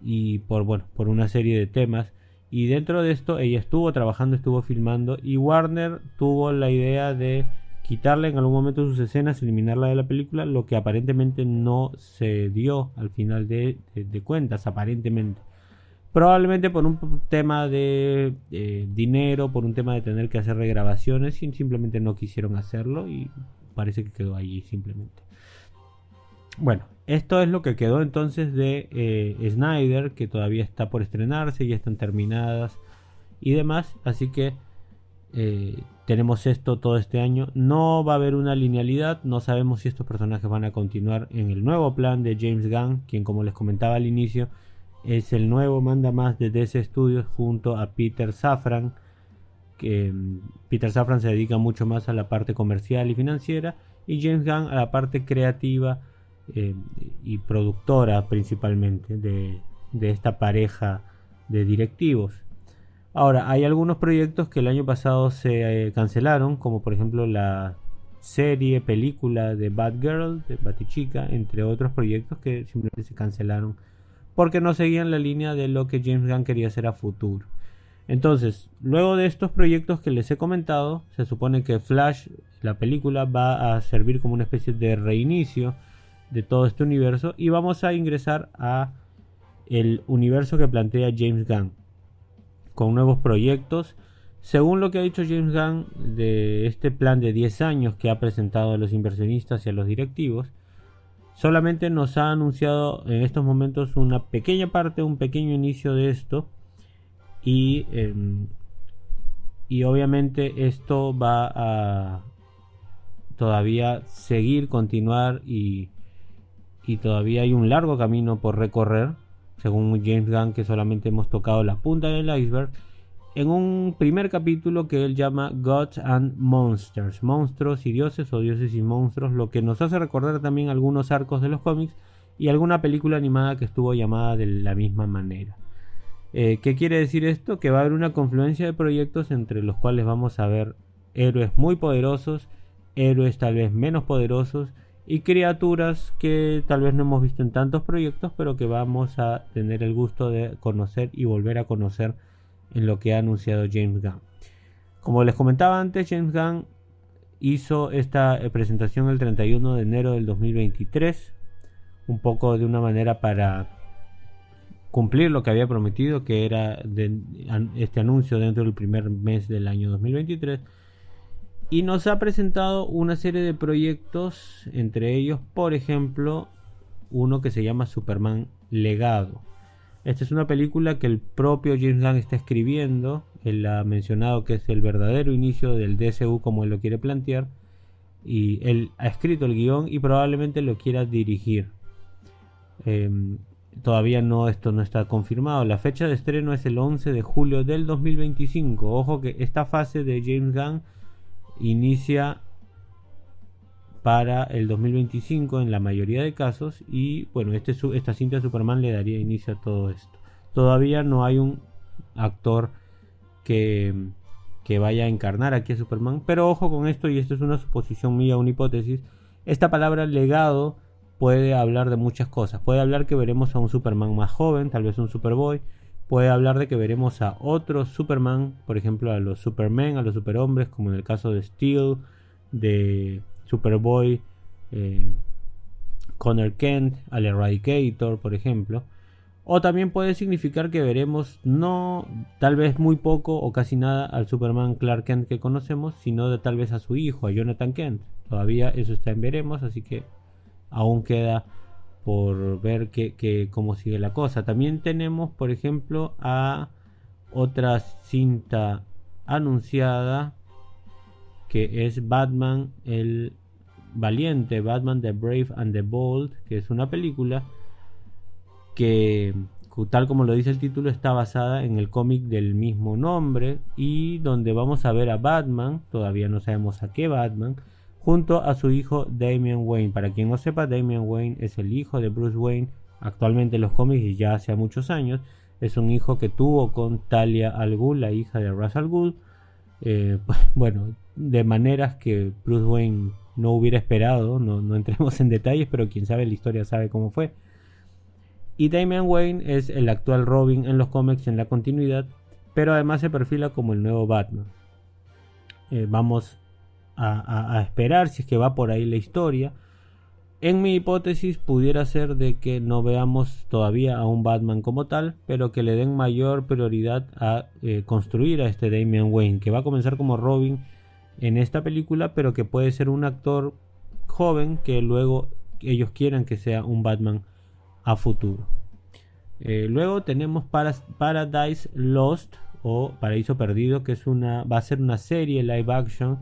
Y por bueno, por una serie de temas. Y dentro de esto ella estuvo trabajando, estuvo filmando. Y Warner tuvo la idea de quitarle en algún momento sus escenas, eliminarla de la película, lo que aparentemente no se dio al final de, cuentas, aparentemente. Probablemente por un tema de eh, dinero, por un tema de tener que hacer regrabaciones y simplemente no quisieron hacerlo y parece que quedó allí simplemente. Bueno, esto es lo que quedó entonces de eh, Snyder, que todavía está por estrenarse, ya están terminadas y demás. Así que eh, tenemos esto todo este año. No va a haber una linealidad, no sabemos si estos personajes van a continuar en el nuevo plan de James Gunn, quien como les comentaba al inicio es el nuevo manda más de DC Studios junto a Peter Safran que mm, Peter Safran se dedica mucho más a la parte comercial y financiera y James Gunn a la parte creativa eh, y productora principalmente de, de esta pareja de directivos. Ahora, hay algunos proyectos que el año pasado se eh, cancelaron, como por ejemplo la serie, película de Batgirl, de Batichica, entre otros proyectos que simplemente se cancelaron porque no seguían la línea de lo que James Gunn quería hacer a futuro. Entonces, luego de estos proyectos que les he comentado, se supone que Flash, la película, va a servir como una especie de reinicio de todo este universo y vamos a ingresar a el universo que plantea James Gunn con nuevos proyectos. Según lo que ha dicho James Gunn de este plan de 10 años que ha presentado a los inversionistas y a los directivos, solamente nos ha anunciado en estos momentos una pequeña parte, un pequeño inicio de esto. Y, em, y obviamente esto va a todavía seguir, continuar y, y todavía hay un largo camino por recorrer según James Gunn, que solamente hemos tocado la punta del iceberg, en un primer capítulo que él llama Gods and Monsters, monstruos y dioses o dioses y monstruos, lo que nos hace recordar también algunos arcos de los cómics y alguna película animada que estuvo llamada de la misma manera. Eh, ¿Qué quiere decir esto? Que va a haber una confluencia de proyectos entre los cuales vamos a ver héroes muy poderosos, héroes tal vez menos poderosos y criaturas que tal vez no hemos visto en tantos proyectos, pero que vamos a tener el gusto de conocer y volver a conocer en lo que ha anunciado James Gunn. Como les comentaba antes, James Gunn hizo esta eh, presentación el 31 de enero del 2023, un poco de una manera para cumplir lo que había prometido, que era este anuncio dentro del primer mes del año 2023 y nos ha presentado una serie de proyectos, entre ellos, por ejemplo, uno que se llama Superman Legado. Esta es una película que el propio James Gunn está escribiendo. Él ha mencionado que es el verdadero inicio del DCU como él lo quiere plantear. Y él ha escrito el guion y probablemente lo quiera dirigir. Em, todavía no, esto no está confirmado. La fecha de estreno es el 11 de julio del 2025. Ojo que esta fase de James Gunn inicia para el 2025 en la mayoría de casos y bueno, este, esta cinta de Superman le daría inicio a todo esto. Todavía no hay un actor que, que vaya a encarnar aquí a Superman, pero ojo con esto y esto es una suposición mía, una hipótesis. Esta palabra legado puede hablar de muchas cosas. Puede hablar que veremos a un Superman más joven, tal vez un Superboy, puede hablar de que veremos a otros Superman, por ejemplo a los Supermen, a los superhombres, como en el caso de Steel, de Superboy, eh, Connor Kent, al Eradicator, por ejemplo. O también puede significar que veremos no tal vez muy poco o casi nada al Superman Clark Kent que conocemos, sino de tal vez a su hijo, a Jonathan Kent. Todavía eso está en veremos, así que aún queda por ver que, cómo sigue la cosa. También tenemos, por ejemplo, a otra cinta anunciada que es Batman el Valiente, Batman the Brave and the Bold, que es una película que tal como lo dice el título está basada en el cómic del mismo nombre y donde vamos a ver a Batman, todavía no sabemos a qué Batman, junto a su hijo Damian Wayne. Para quien no sepa, Damian Wayne es el hijo de Bruce Wayne actualmente en los cómics y ya hace muchos años. Es un hijo que tuvo con Talia al Ghul, la hija de Russell Ghul. Eh, bueno, de maneras que Bruce Wayne no hubiera esperado, no, no entremos en detalles, pero quien sabe la historia sabe cómo fue. Y Damian Wayne es el actual Robin en los cómics en la continuidad, pero además se perfila como el nuevo Batman. Eh, vamos a, esperar si es que va por ahí la historia. En mi hipótesis pudiera ser de que no veamos todavía a un Batman como tal, pero que le den mayor prioridad a eh, construir a este Damian Wayne, que va a comenzar como Robin en esta película, pero que puede ser un actor joven que luego ellos quieran que sea un Batman a futuro. Eh, luego tenemos Paradise Lost o Paraíso Perdido, que es una, va a ser una serie live action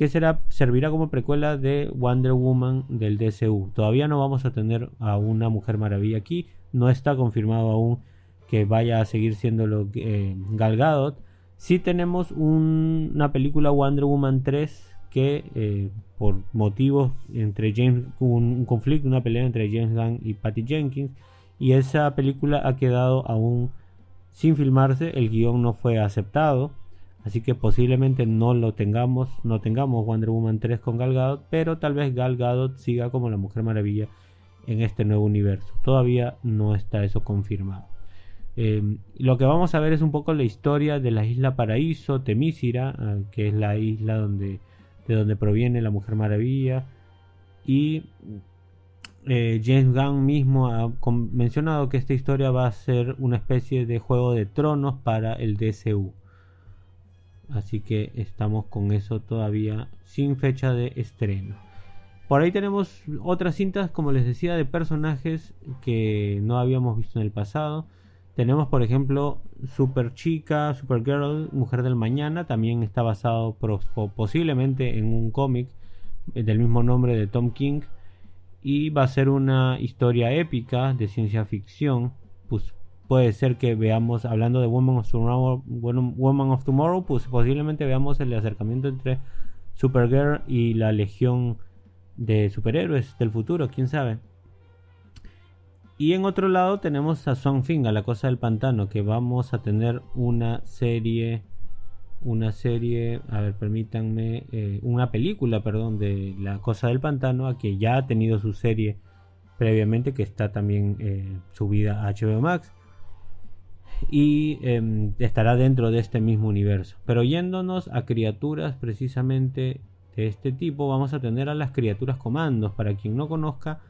que será, servirá como precuela de Wonder Woman del DCU. Todavía no vamos a tener a una Mujer Maravilla aquí, no está confirmado aún que vaya a seguir siendo lo eh, Gal Gadot. Sí tenemos una película Wonder Woman 3 que eh, por motivos entre James, un, un conflicto, una pelea entre James Gunn y Patty Jenkins, y esa película ha quedado aún sin filmarse, el guion no fue aceptado, así que posiblemente no lo tengamos, no tengamos Wonder Woman 3 con Gal Gadot, pero tal vez Gal Gadot siga como la Mujer Maravilla en este nuevo universo. Todavía no está eso confirmado. Eh, lo que vamos a ver es un poco la historia de la isla Paraíso, Temísira, eh, que es la isla de donde proviene la Mujer Maravilla. Y eh, James Gunn mismo ha mencionado que esta historia va a ser una especie de juego de tronos para el DCU. Así que estamos con eso todavía sin fecha de estreno. Por ahí tenemos otras cintas, como les decía, de personajes que no habíamos visto en el pasado. Tenemos, por ejemplo, Super Chica, Supergirl, Mujer del Mañana. También está basado posiblemente en un cómic eh, del mismo nombre de Tom King. Y va a ser una historia épica de ciencia ficción. Pues puede ser que veamos, hablando de Woman of Tomorrow, Woman of Tomorrow pues posiblemente veamos el acercamiento entre Supergirl y la legión de superhéroes del futuro, quién sabe. Y en otro lado tenemos a Thing, a la cosa del pantano, que vamos a tener una serie, una serie, a ver, permítanme, eh, una película, perdón, de la cosa del pantano, a que ya ha tenido su serie previamente, que está también eh, subida a HBO Max. Y em, estará dentro de este mismo universo. Pero yéndonos a criaturas precisamente de este tipo, vamos a tener a las criaturas comandos. Para quien no conozca,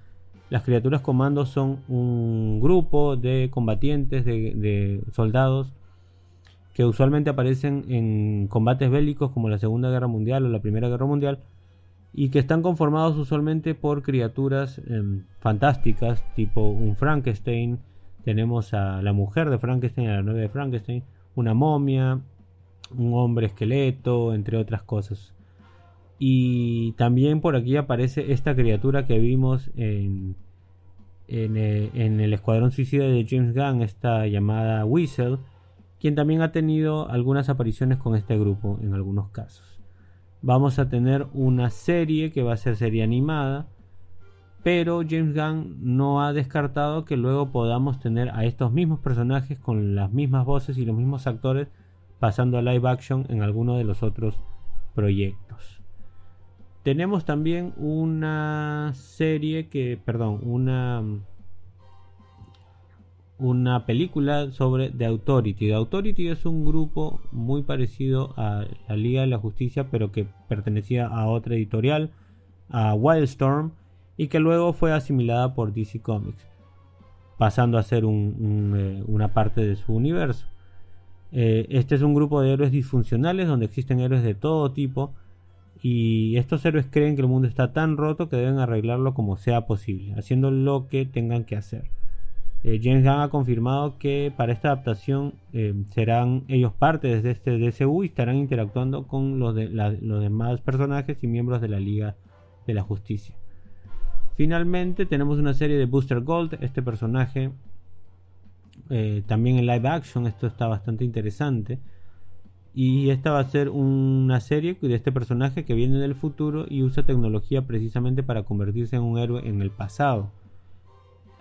las criaturas comandos son un grupo de combatientes, de, soldados, que usualmente aparecen en combates bélicos como la Segunda Guerra Mundial o la Primera Guerra Mundial, y que están conformados usualmente por criaturas em, fantásticas, tipo un Frankenstein, tenemos a la mujer de Frankenstein, a la novia de Frankenstein, una momia, un hombre esqueleto, entre otras cosas. Y también por aquí aparece esta criatura que vimos en, en, eh, en el Escuadrón Suicida de James Gunn, esta llamada Whistle, quien también ha tenido algunas apariciones con este grupo en algunos casos. Vamos a tener una serie que va a ser serie animada, pero James Gunn no ha descartado que luego podamos tener a estos mismos personajes con las mismas voces y los mismos actores pasando a live action en alguno de los otros proyectos. Tenemos también una serie que, perdón, una una película sobre The Authority. The Authority es un grupo muy parecido a la Liga de la Justicia, pero que pertenecía a otra editorial, a Wildstorm, y que luego fue asimilada por DC Comics, pasando a ser eh, una parte de su universo. Eh, este es un grupo de héroes disfuncionales donde existen héroes de todo tipo y estos héroes creen que el mundo está tan roto que deben arreglarlo como sea posible, haciendo lo que tengan que hacer. Eh, James Gunn ha confirmado que para esta adaptación serán ellos parte de este DCU y estarán interactuando con los, de, los demás personajes y miembros de la Liga de la Justicia. Finalmente tenemos una serie de Booster Gold, este personaje eh, también en live action, esto está bastante interesante. Y esta va a ser una serie de este personaje que viene del futuro y usa tecnología precisamente para convertirse en un héroe en el pasado.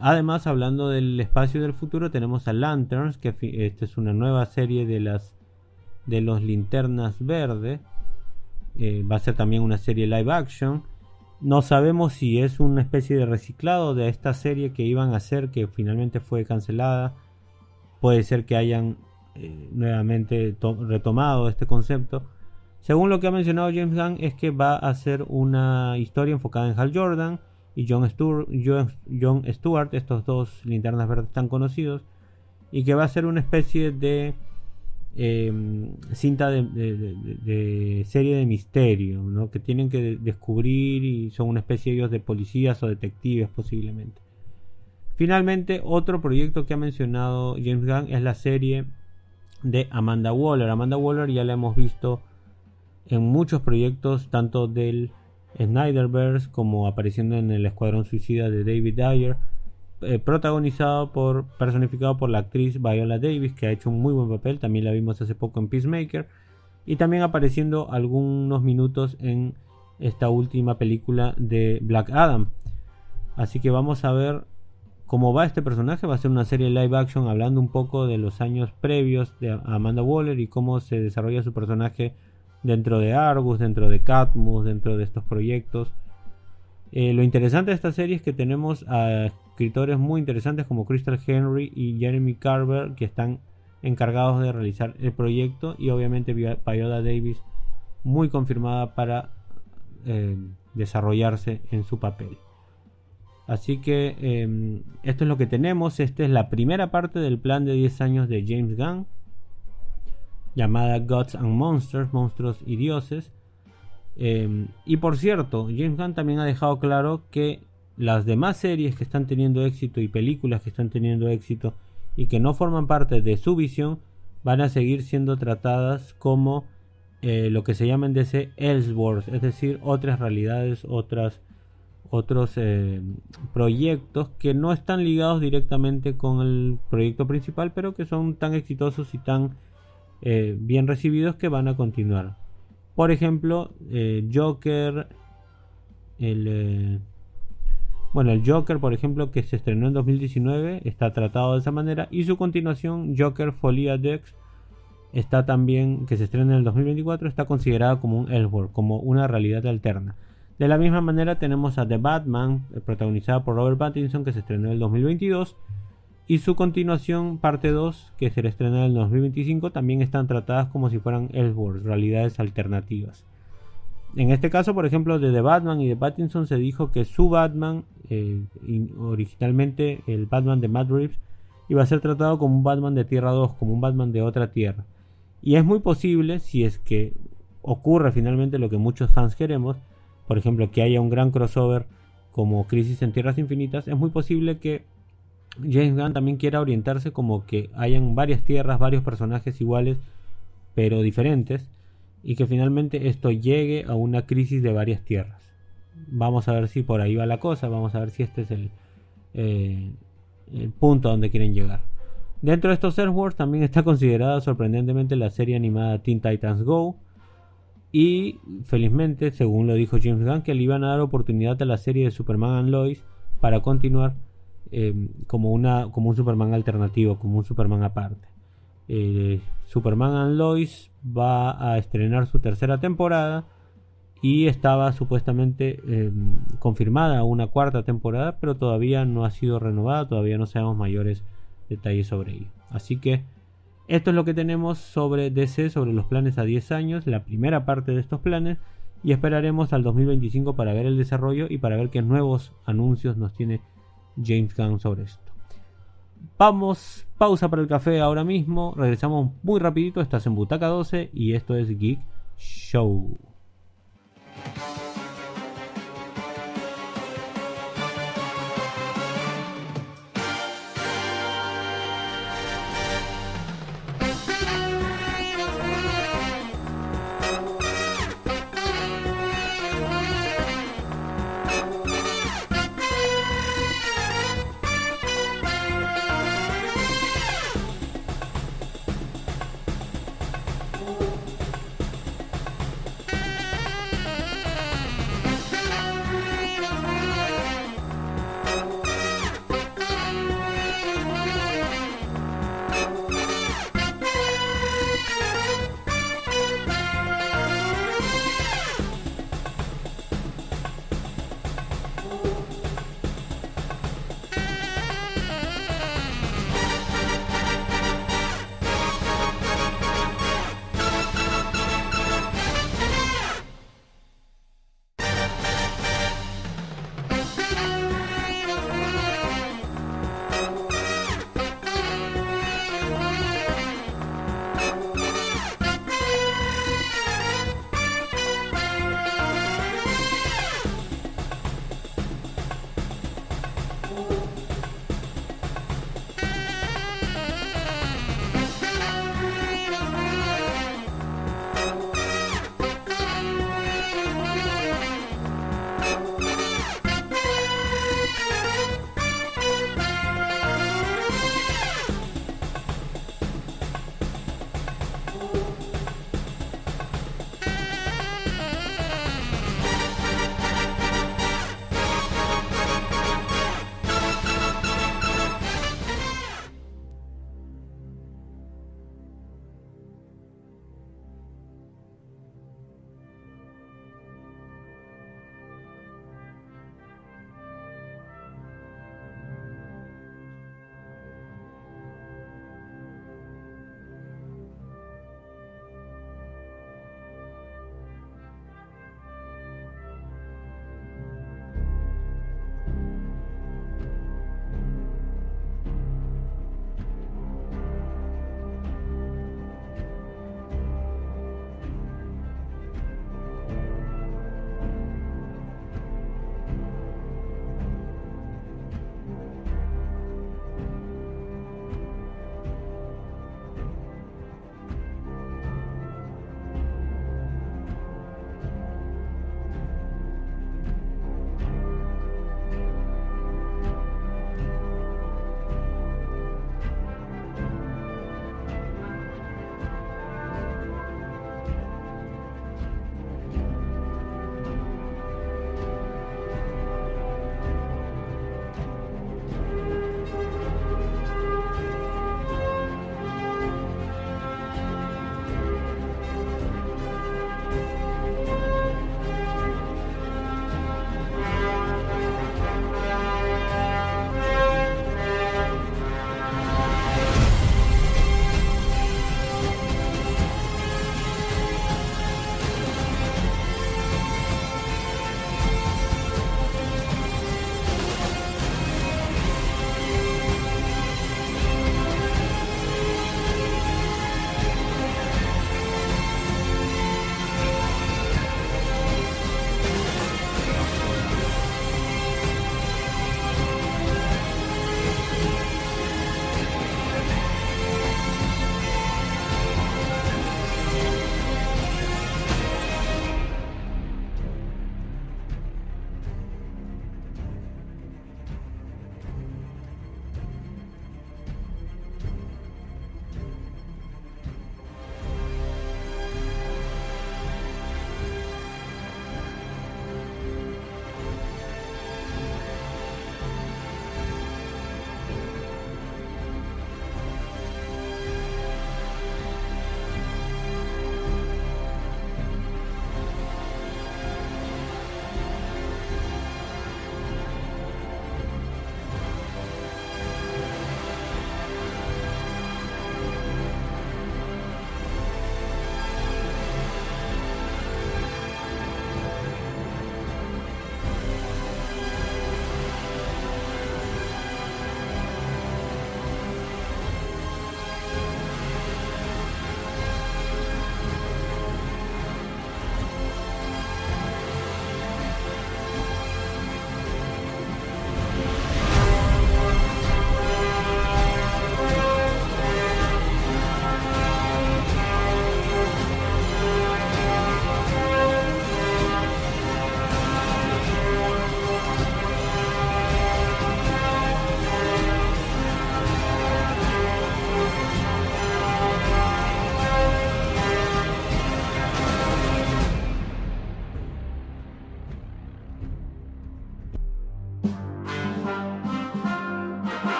Además, hablando del espacio del futuro, tenemos a Lanterns, que esta es una nueva serie de las de los linternas verde. Eh, va a ser también una serie live action. No sabemos si es una especie de reciclado de esta serie que iban a hacer, que finalmente fue cancelada. Puede ser que hayan eh, nuevamente to- retomado este concepto. Según lo que ha mencionado James Gunn, es que va a ser una historia enfocada en Hal Jordan y John, John Stewart, estos dos linternas verdes tan conocidos, y que va a ser una especie de eh, cinta de, de- serie de misterio, ¿no? que tienen que de- descubrir y son una especie ellos de policías o detectives posiblemente. Finalmente, otro proyecto que ha mencionado James Gunn es la serie de Amanda Waller. Amanda Waller ya la hemos visto en muchos proyectos, tanto del Snyderverse como apareciendo en el Escuadrón Suicida de David Dyer, eh, protagonizado por, personificado por la actriz Viola Davis, que ha hecho un muy buen papel, también la vimos hace poco en Peacemaker, y también apareciendo algunos minutos en esta última película de Black Adam. Así que vamos a ver cómo va este personaje. Va a ser una serie live action hablando un poco de los años previos de Amanda Waller y cómo se desarrolla su personaje dentro de Argus, dentro de Catmus, dentro de estos proyectos. Eh, lo interesante de esta serie es que tenemos a escritores muy interesantes como Crystal Henry y Jeremy Carver que están encargados de realizar el proyecto y obviamente Viola Davis muy confirmada para eh, desarrollarse en su papel. Así que eh, esto es lo que tenemos. Esta es la primera parte del plan de 10 años de James Gunn, llamada Gods and Monsters, Monstruos y Dioses. Eh, y por cierto, James Gunn también ha dejado claro que las demás series que están teniendo éxito y películas que están teniendo éxito y que no forman parte de su visión van a seguir siendo tratadas como eh, lo que se llama en DC Elseworlds, es decir, otras realidades, otras, otros eh, proyectos que no están ligados directamente con el proyecto principal, pero que son tan exitosos y tan eh, bien recibidos que van a continuar. Por ejemplo, Joker, el bueno, el Joker, por ejemplo, que se estrenó en 2019, está tratado de esa manera. Y su continuación, Joker Folia Dex, está también, que se estrena en el 2024, está considerada como un Elseworld, como una realidad alterna. De la misma manera tenemos a The Batman, eh, protagonizada por Robert Pattinson, que se estrenó en el 2022. Y su continuación, parte 2, que se estrena en el 2025, también están tratadas como si fueran Elseworlds, realidades alternativas. En este caso, por ejemplo, de The Batman y de Pattinson se dijo que su Batman, eh, originalmente el Batman de Matt Reeves, iba a ser tratado como un Batman de Tierra 2, como un Batman de otra Tierra. Y es muy posible, si es que ocurre finalmente lo que muchos fans queremos, por ejemplo, que haya un gran crossover como Crisis en Tierras Infinitas, es muy posible que James Gunn también quiera orientarse como que hayan varias tierras, varios personajes iguales, pero diferentes y que finalmente esto llegue a una crisis de varias tierras. Vamos a ver si por ahí va la cosa, vamos a ver si este es el, eh, punto a donde quieren llegar. Dentro de estos Wars también está considerada sorprendentemente la serie animada Teen Titans Go. Y felizmente, según lo dijo James Gunn, que le iban a dar oportunidad a la serie de Superman and Lois para continuar eh, como, una, como un Superman alternativo, como un Superman aparte. Eh, Superman and Lois va a estrenar su tercera temporada y estaba supuestamente em, confirmada una cuarta temporada, pero todavía no ha sido renovada, todavía no sabemos mayores detalles sobre ello. Así que esto es lo que tenemos sobre DC, sobre los planes a 10 años, la primera parte de estos planes, y esperaremos al 2025 para ver el desarrollo y para ver qué nuevos anuncios nos tiene James Gunn sobre esto. Vamos, pausa para el café ahora mismo. Regresamos muy rapidito. Estás en Butaca 12 y esto es Geek Show.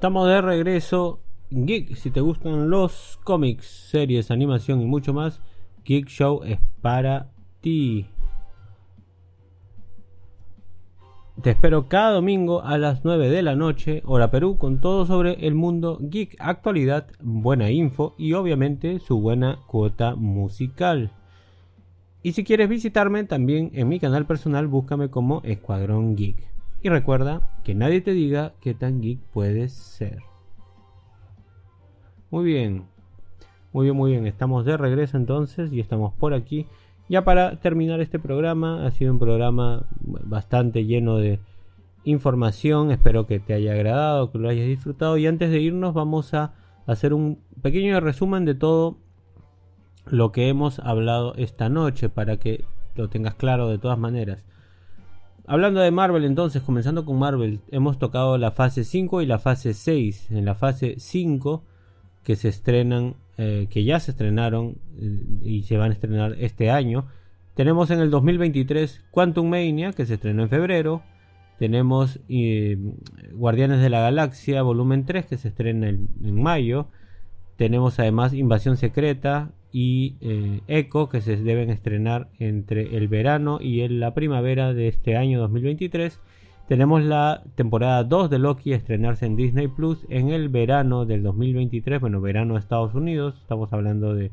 Estamos de regreso. Geek, si te gustan los cómics, series, animación y mucho más, Geek Show es para ti. Te espero cada domingo a las 9 de la noche, hora Perú, con todo sobre el mundo geek, actualidad, buena info y obviamente su buena cuota musical. Y si quieres visitarme también en mi canal personal, búscame como Escuadrón Geek. Y recuerda que nadie te diga qué tan geek puedes ser. Muy bien, muy bien, muy bien. Estamos de regreso entonces y estamos por aquí. Ya para terminar este programa, ha sido un programa bastante lleno de información. Espero que te haya agradado, que lo hayas disfrutado. Y antes de irnos, vamos a hacer un pequeño resumen de todo lo que hemos hablado esta noche para que lo tengas claro de todas maneras. Hablando de Marvel entonces, comenzando con Marvel, hemos tocado la fase 5 y la fase 6. En la fase 5 que se estrenan, eh, que ya se estrenaron eh, y se van a estrenar este año. Tenemos en el 2023 Quantum Mania, que se estrenó en febrero. Tenemos eh, Guardianes de la Galaxia, volumen 3, que se estrena en, en mayo. Tenemos además Invasión Secreta y eh, Echo, que se deben estrenar entre el verano y la primavera de este año 2023. Tenemos la temporada 2 de Loki estrenarse en Disney Plus en el verano del 2023, bueno, verano de Estados Unidos, estamos hablando de,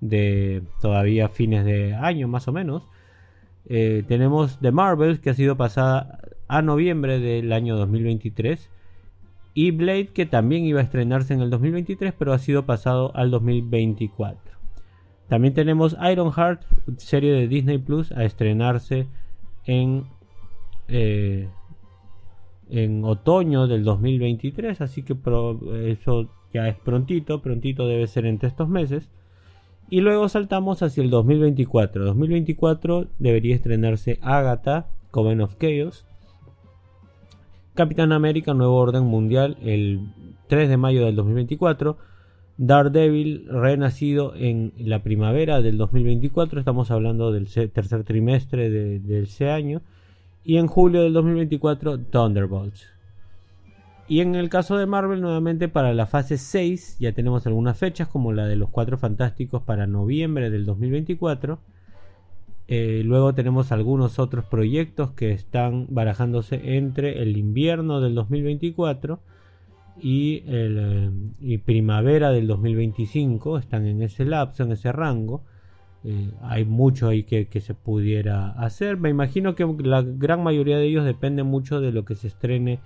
de todavía fines de año más o menos. Eh, tenemos The Marvels que ha sido pasada a noviembre del año 2023 y Blade que también iba a estrenarse en el 2023 pero ha sido pasado al 2024. También tenemos Ironheart, serie de Disney Plus, a estrenarse en eh, en otoño del 2023, así que eso ya es prontito, prontito debe ser entre estos meses. Y luego saltamos hacia el 2024. 2024 debería estrenarse Agatha, Coven of Chaos. Capitán América, Nuevo Orden Mundial, el 3 de mayo del 2024. Daredevil, renacido en la primavera del 2024. Estamos hablando del tercer trimestre de, ese año y en julio del 2024 Thunderbolts. Y en el caso de Marvel, nuevamente para la fase 6, ya tenemos algunas fechas, como la de los Cuatro Fantásticos para noviembre del 2024. Eh, luego tenemos algunos otros proyectos que están barajándose entre el invierno del 2024 y, el, eh, y primavera del 2025. Están en ese lapso, en ese rango. Eh, hay mucho ahí que, se pudiera hacer. Me imagino que la gran mayoría de ellos depende mucho de lo que se estrene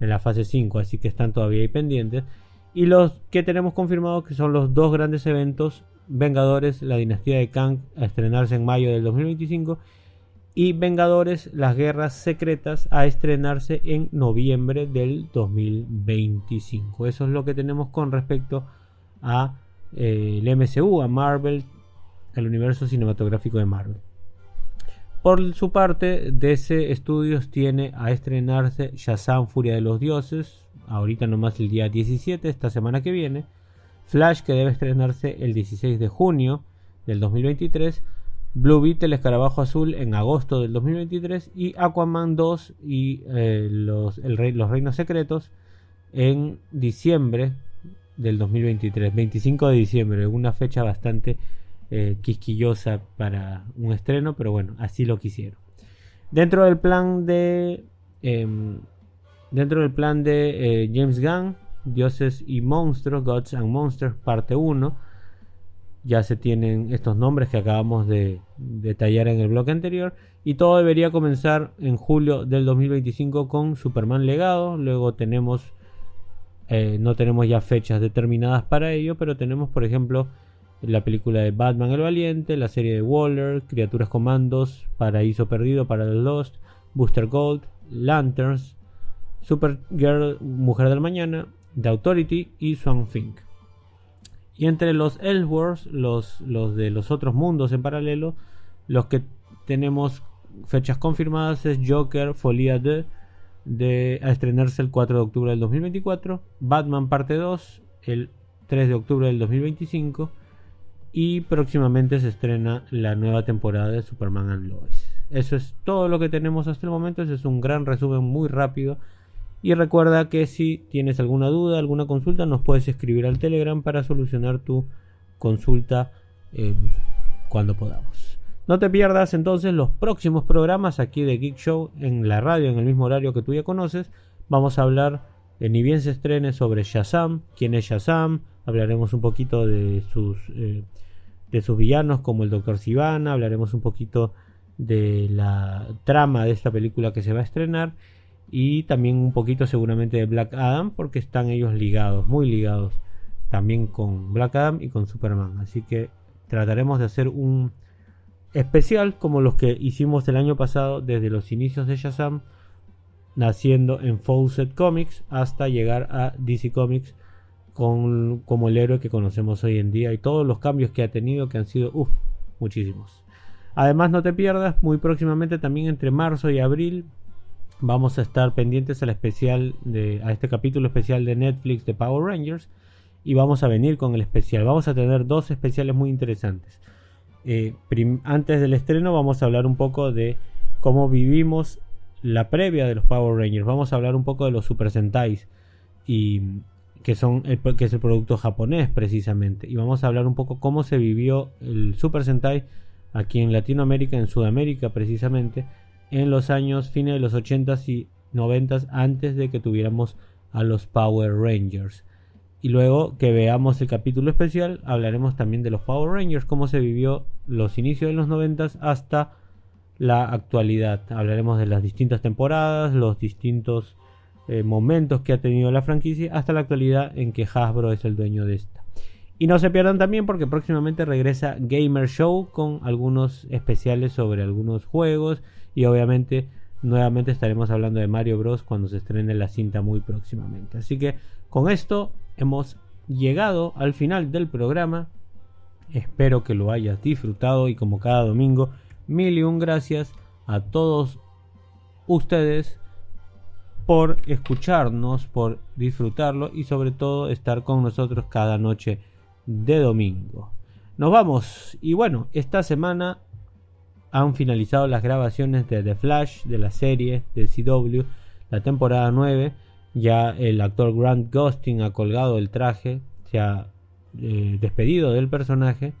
en la fase 5, así que están todavía ahí pendientes. Y los que tenemos confirmados que son los dos grandes eventos, Vengadores, la dinastía de Kang, a estrenarse en mayo del 2025, y Vengadores, las guerras secretas, a estrenarse en noviembre del 2025. Eso es lo que tenemos con respecto a eh, MCU, a Marvel el universo cinematográfico de Marvel. Por su parte, DC Studios tiene a estrenarse Shazam Furia de los Dioses, ahorita nomás el día 17, esta semana que viene. Flash, que debe estrenarse el 16 de junio del 2023. Blue Beetle, escarabajo azul, en agosto del 2023. Y Aquaman 2 y eh, los, los Reinos Secretos en diciembre del 2023. 25 de diciembre, una fecha bastante eh, quisquillosa para un estreno, pero bueno, así lo quisieron. Dentro del plan de. Em, dentro del plan de eh, James Gunn, Dioses y Monstruos, Gods and Monsters, parte 1. Ya se tienen estos nombres que acabamos de detallar en el bloque anterior. Y todo debería comenzar en julio del 2025 con Superman Legado. Luego tenemos. Eh, no tenemos ya fechas determinadas para ello, pero tenemos, por ejemplo, la película de Batman el Valiente, la serie de Waller, Criaturas Comandos, Paraíso Perdido para The Lost, Booster Gold, Lanterns, Supergirl, Mujer del Mañana, The Authority y Swamp Thing. Y entre los los, los de los otros mundos en paralelo, los que tenemos fechas confirmadas es Joker, Folia 2, de, a estrenarse el 4 de octubre del 2024, Batman parte 2, el 3 de octubre del 2025, y próximamente se estrena la nueva temporada de Superman and Lois. Eso es todo lo que tenemos hasta el momento. Ese es un gran resumen muy rápido Y recuerda que si tienes alguna duda, alguna consulta, nos puedes escribir al Telegram para solucionar tu consulta eh, cuando podamos. No te pierdas entonces los próximos programas aquí de Geek Show en la radio, en el mismo horario que tú ya conoces. Vamos a hablar, eh, ni bien se estrene, sobre Shazam, quién es Shazam, hablaremos un poquito de sus, eh, de sus villanos como el Dr. Sivana, hablaremos un poquito de la trama de esta película que se va a estrenar y también un poquito seguramente de Black Adam porque están ellos ligados, muy ligados también con Black Adam y con Superman. Así que trataremos de hacer un especial como los que hicimos el año pasado desde los inicios de Shazam, naciendo en Fawcett Comics hasta llegar a DC Comics con, como el héroe que conocemos hoy en día y todos los cambios que ha tenido que han sido uff, muchísimos. Además no te pierdas, muy próximamente también entre marzo y abril vamos a estar pendientes al especial de, a este capítulo especial de Netflix de Power Rangers y vamos a venir con el especial. Vamos a tener dos especiales muy interesantes. Eh, antes del estreno vamos a hablar un poco de cómo vivimos la previa de los Power Rangers. Vamos a hablar un poco de los Super Sentais y que son que es el producto japonés precisamente. Y vamos a hablar un poco cómo se vivió el Super Sentai aquí en Latinoamérica, en Sudamérica precisamente, en los años fines de los 80s y 90s antes de que tuviéramos a los Power Rangers. Y luego que veamos el capítulo especial, hablaremos también de los Power Rangers, cómo se vivió los inicios de los 90 hasta la actualidad. Hablaremos de las distintas temporadas, los distintos eh, momentos que ha tenido la franquicia hasta la actualidad en que Hasbro es el dueño de esta. Y no se pierdan también porque próximamente regresa Gamer Show con algunos especiales sobre algunos juegos y obviamente nuevamente estaremos hablando de Mario Bros cuando se estrene la cinta muy próximamente. Así que con esto hemos llegado al final del programa. Espero que lo hayas disfrutado y como cada domingo, mil y un gracias a todos ustedes por escucharnos, por disfrutarlo y sobre todo estar con nosotros cada noche de domingo. Nos vamos y bueno, esta semana han finalizado las grabaciones de The Flash, de la serie de CW, la temporada 9 ya el actor Grant Gustin ha colgado el traje, se ha eh, despedido del personaje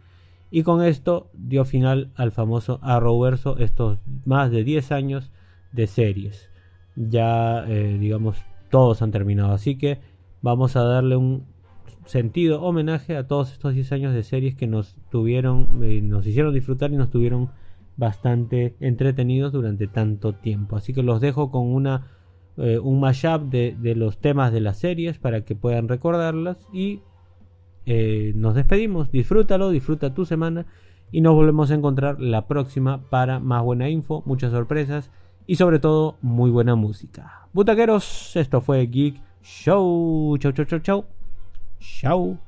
y con esto dio final al famoso Arrowverso, estos más de 10 años de series. Ya eh, digamos todos han terminado, así que vamos a darle un sentido homenaje a todos estos 10 años de series que nos tuvieron, eh, nos hicieron disfrutar y nos tuvieron bastante entretenidos durante tanto tiempo. Así que los dejo con una eh, un mashup de, de, los temas de las series para que puedan recordarlas y eh, nos despedimos. Disfrútalo, disfruta tu semana y nos volvemos a encontrar la próxima para más buena info, muchas sorpresas y sobre todo muy buena música. Butaqueros, esto fue Geek Show. Chau, chau, chau, chau. Chau.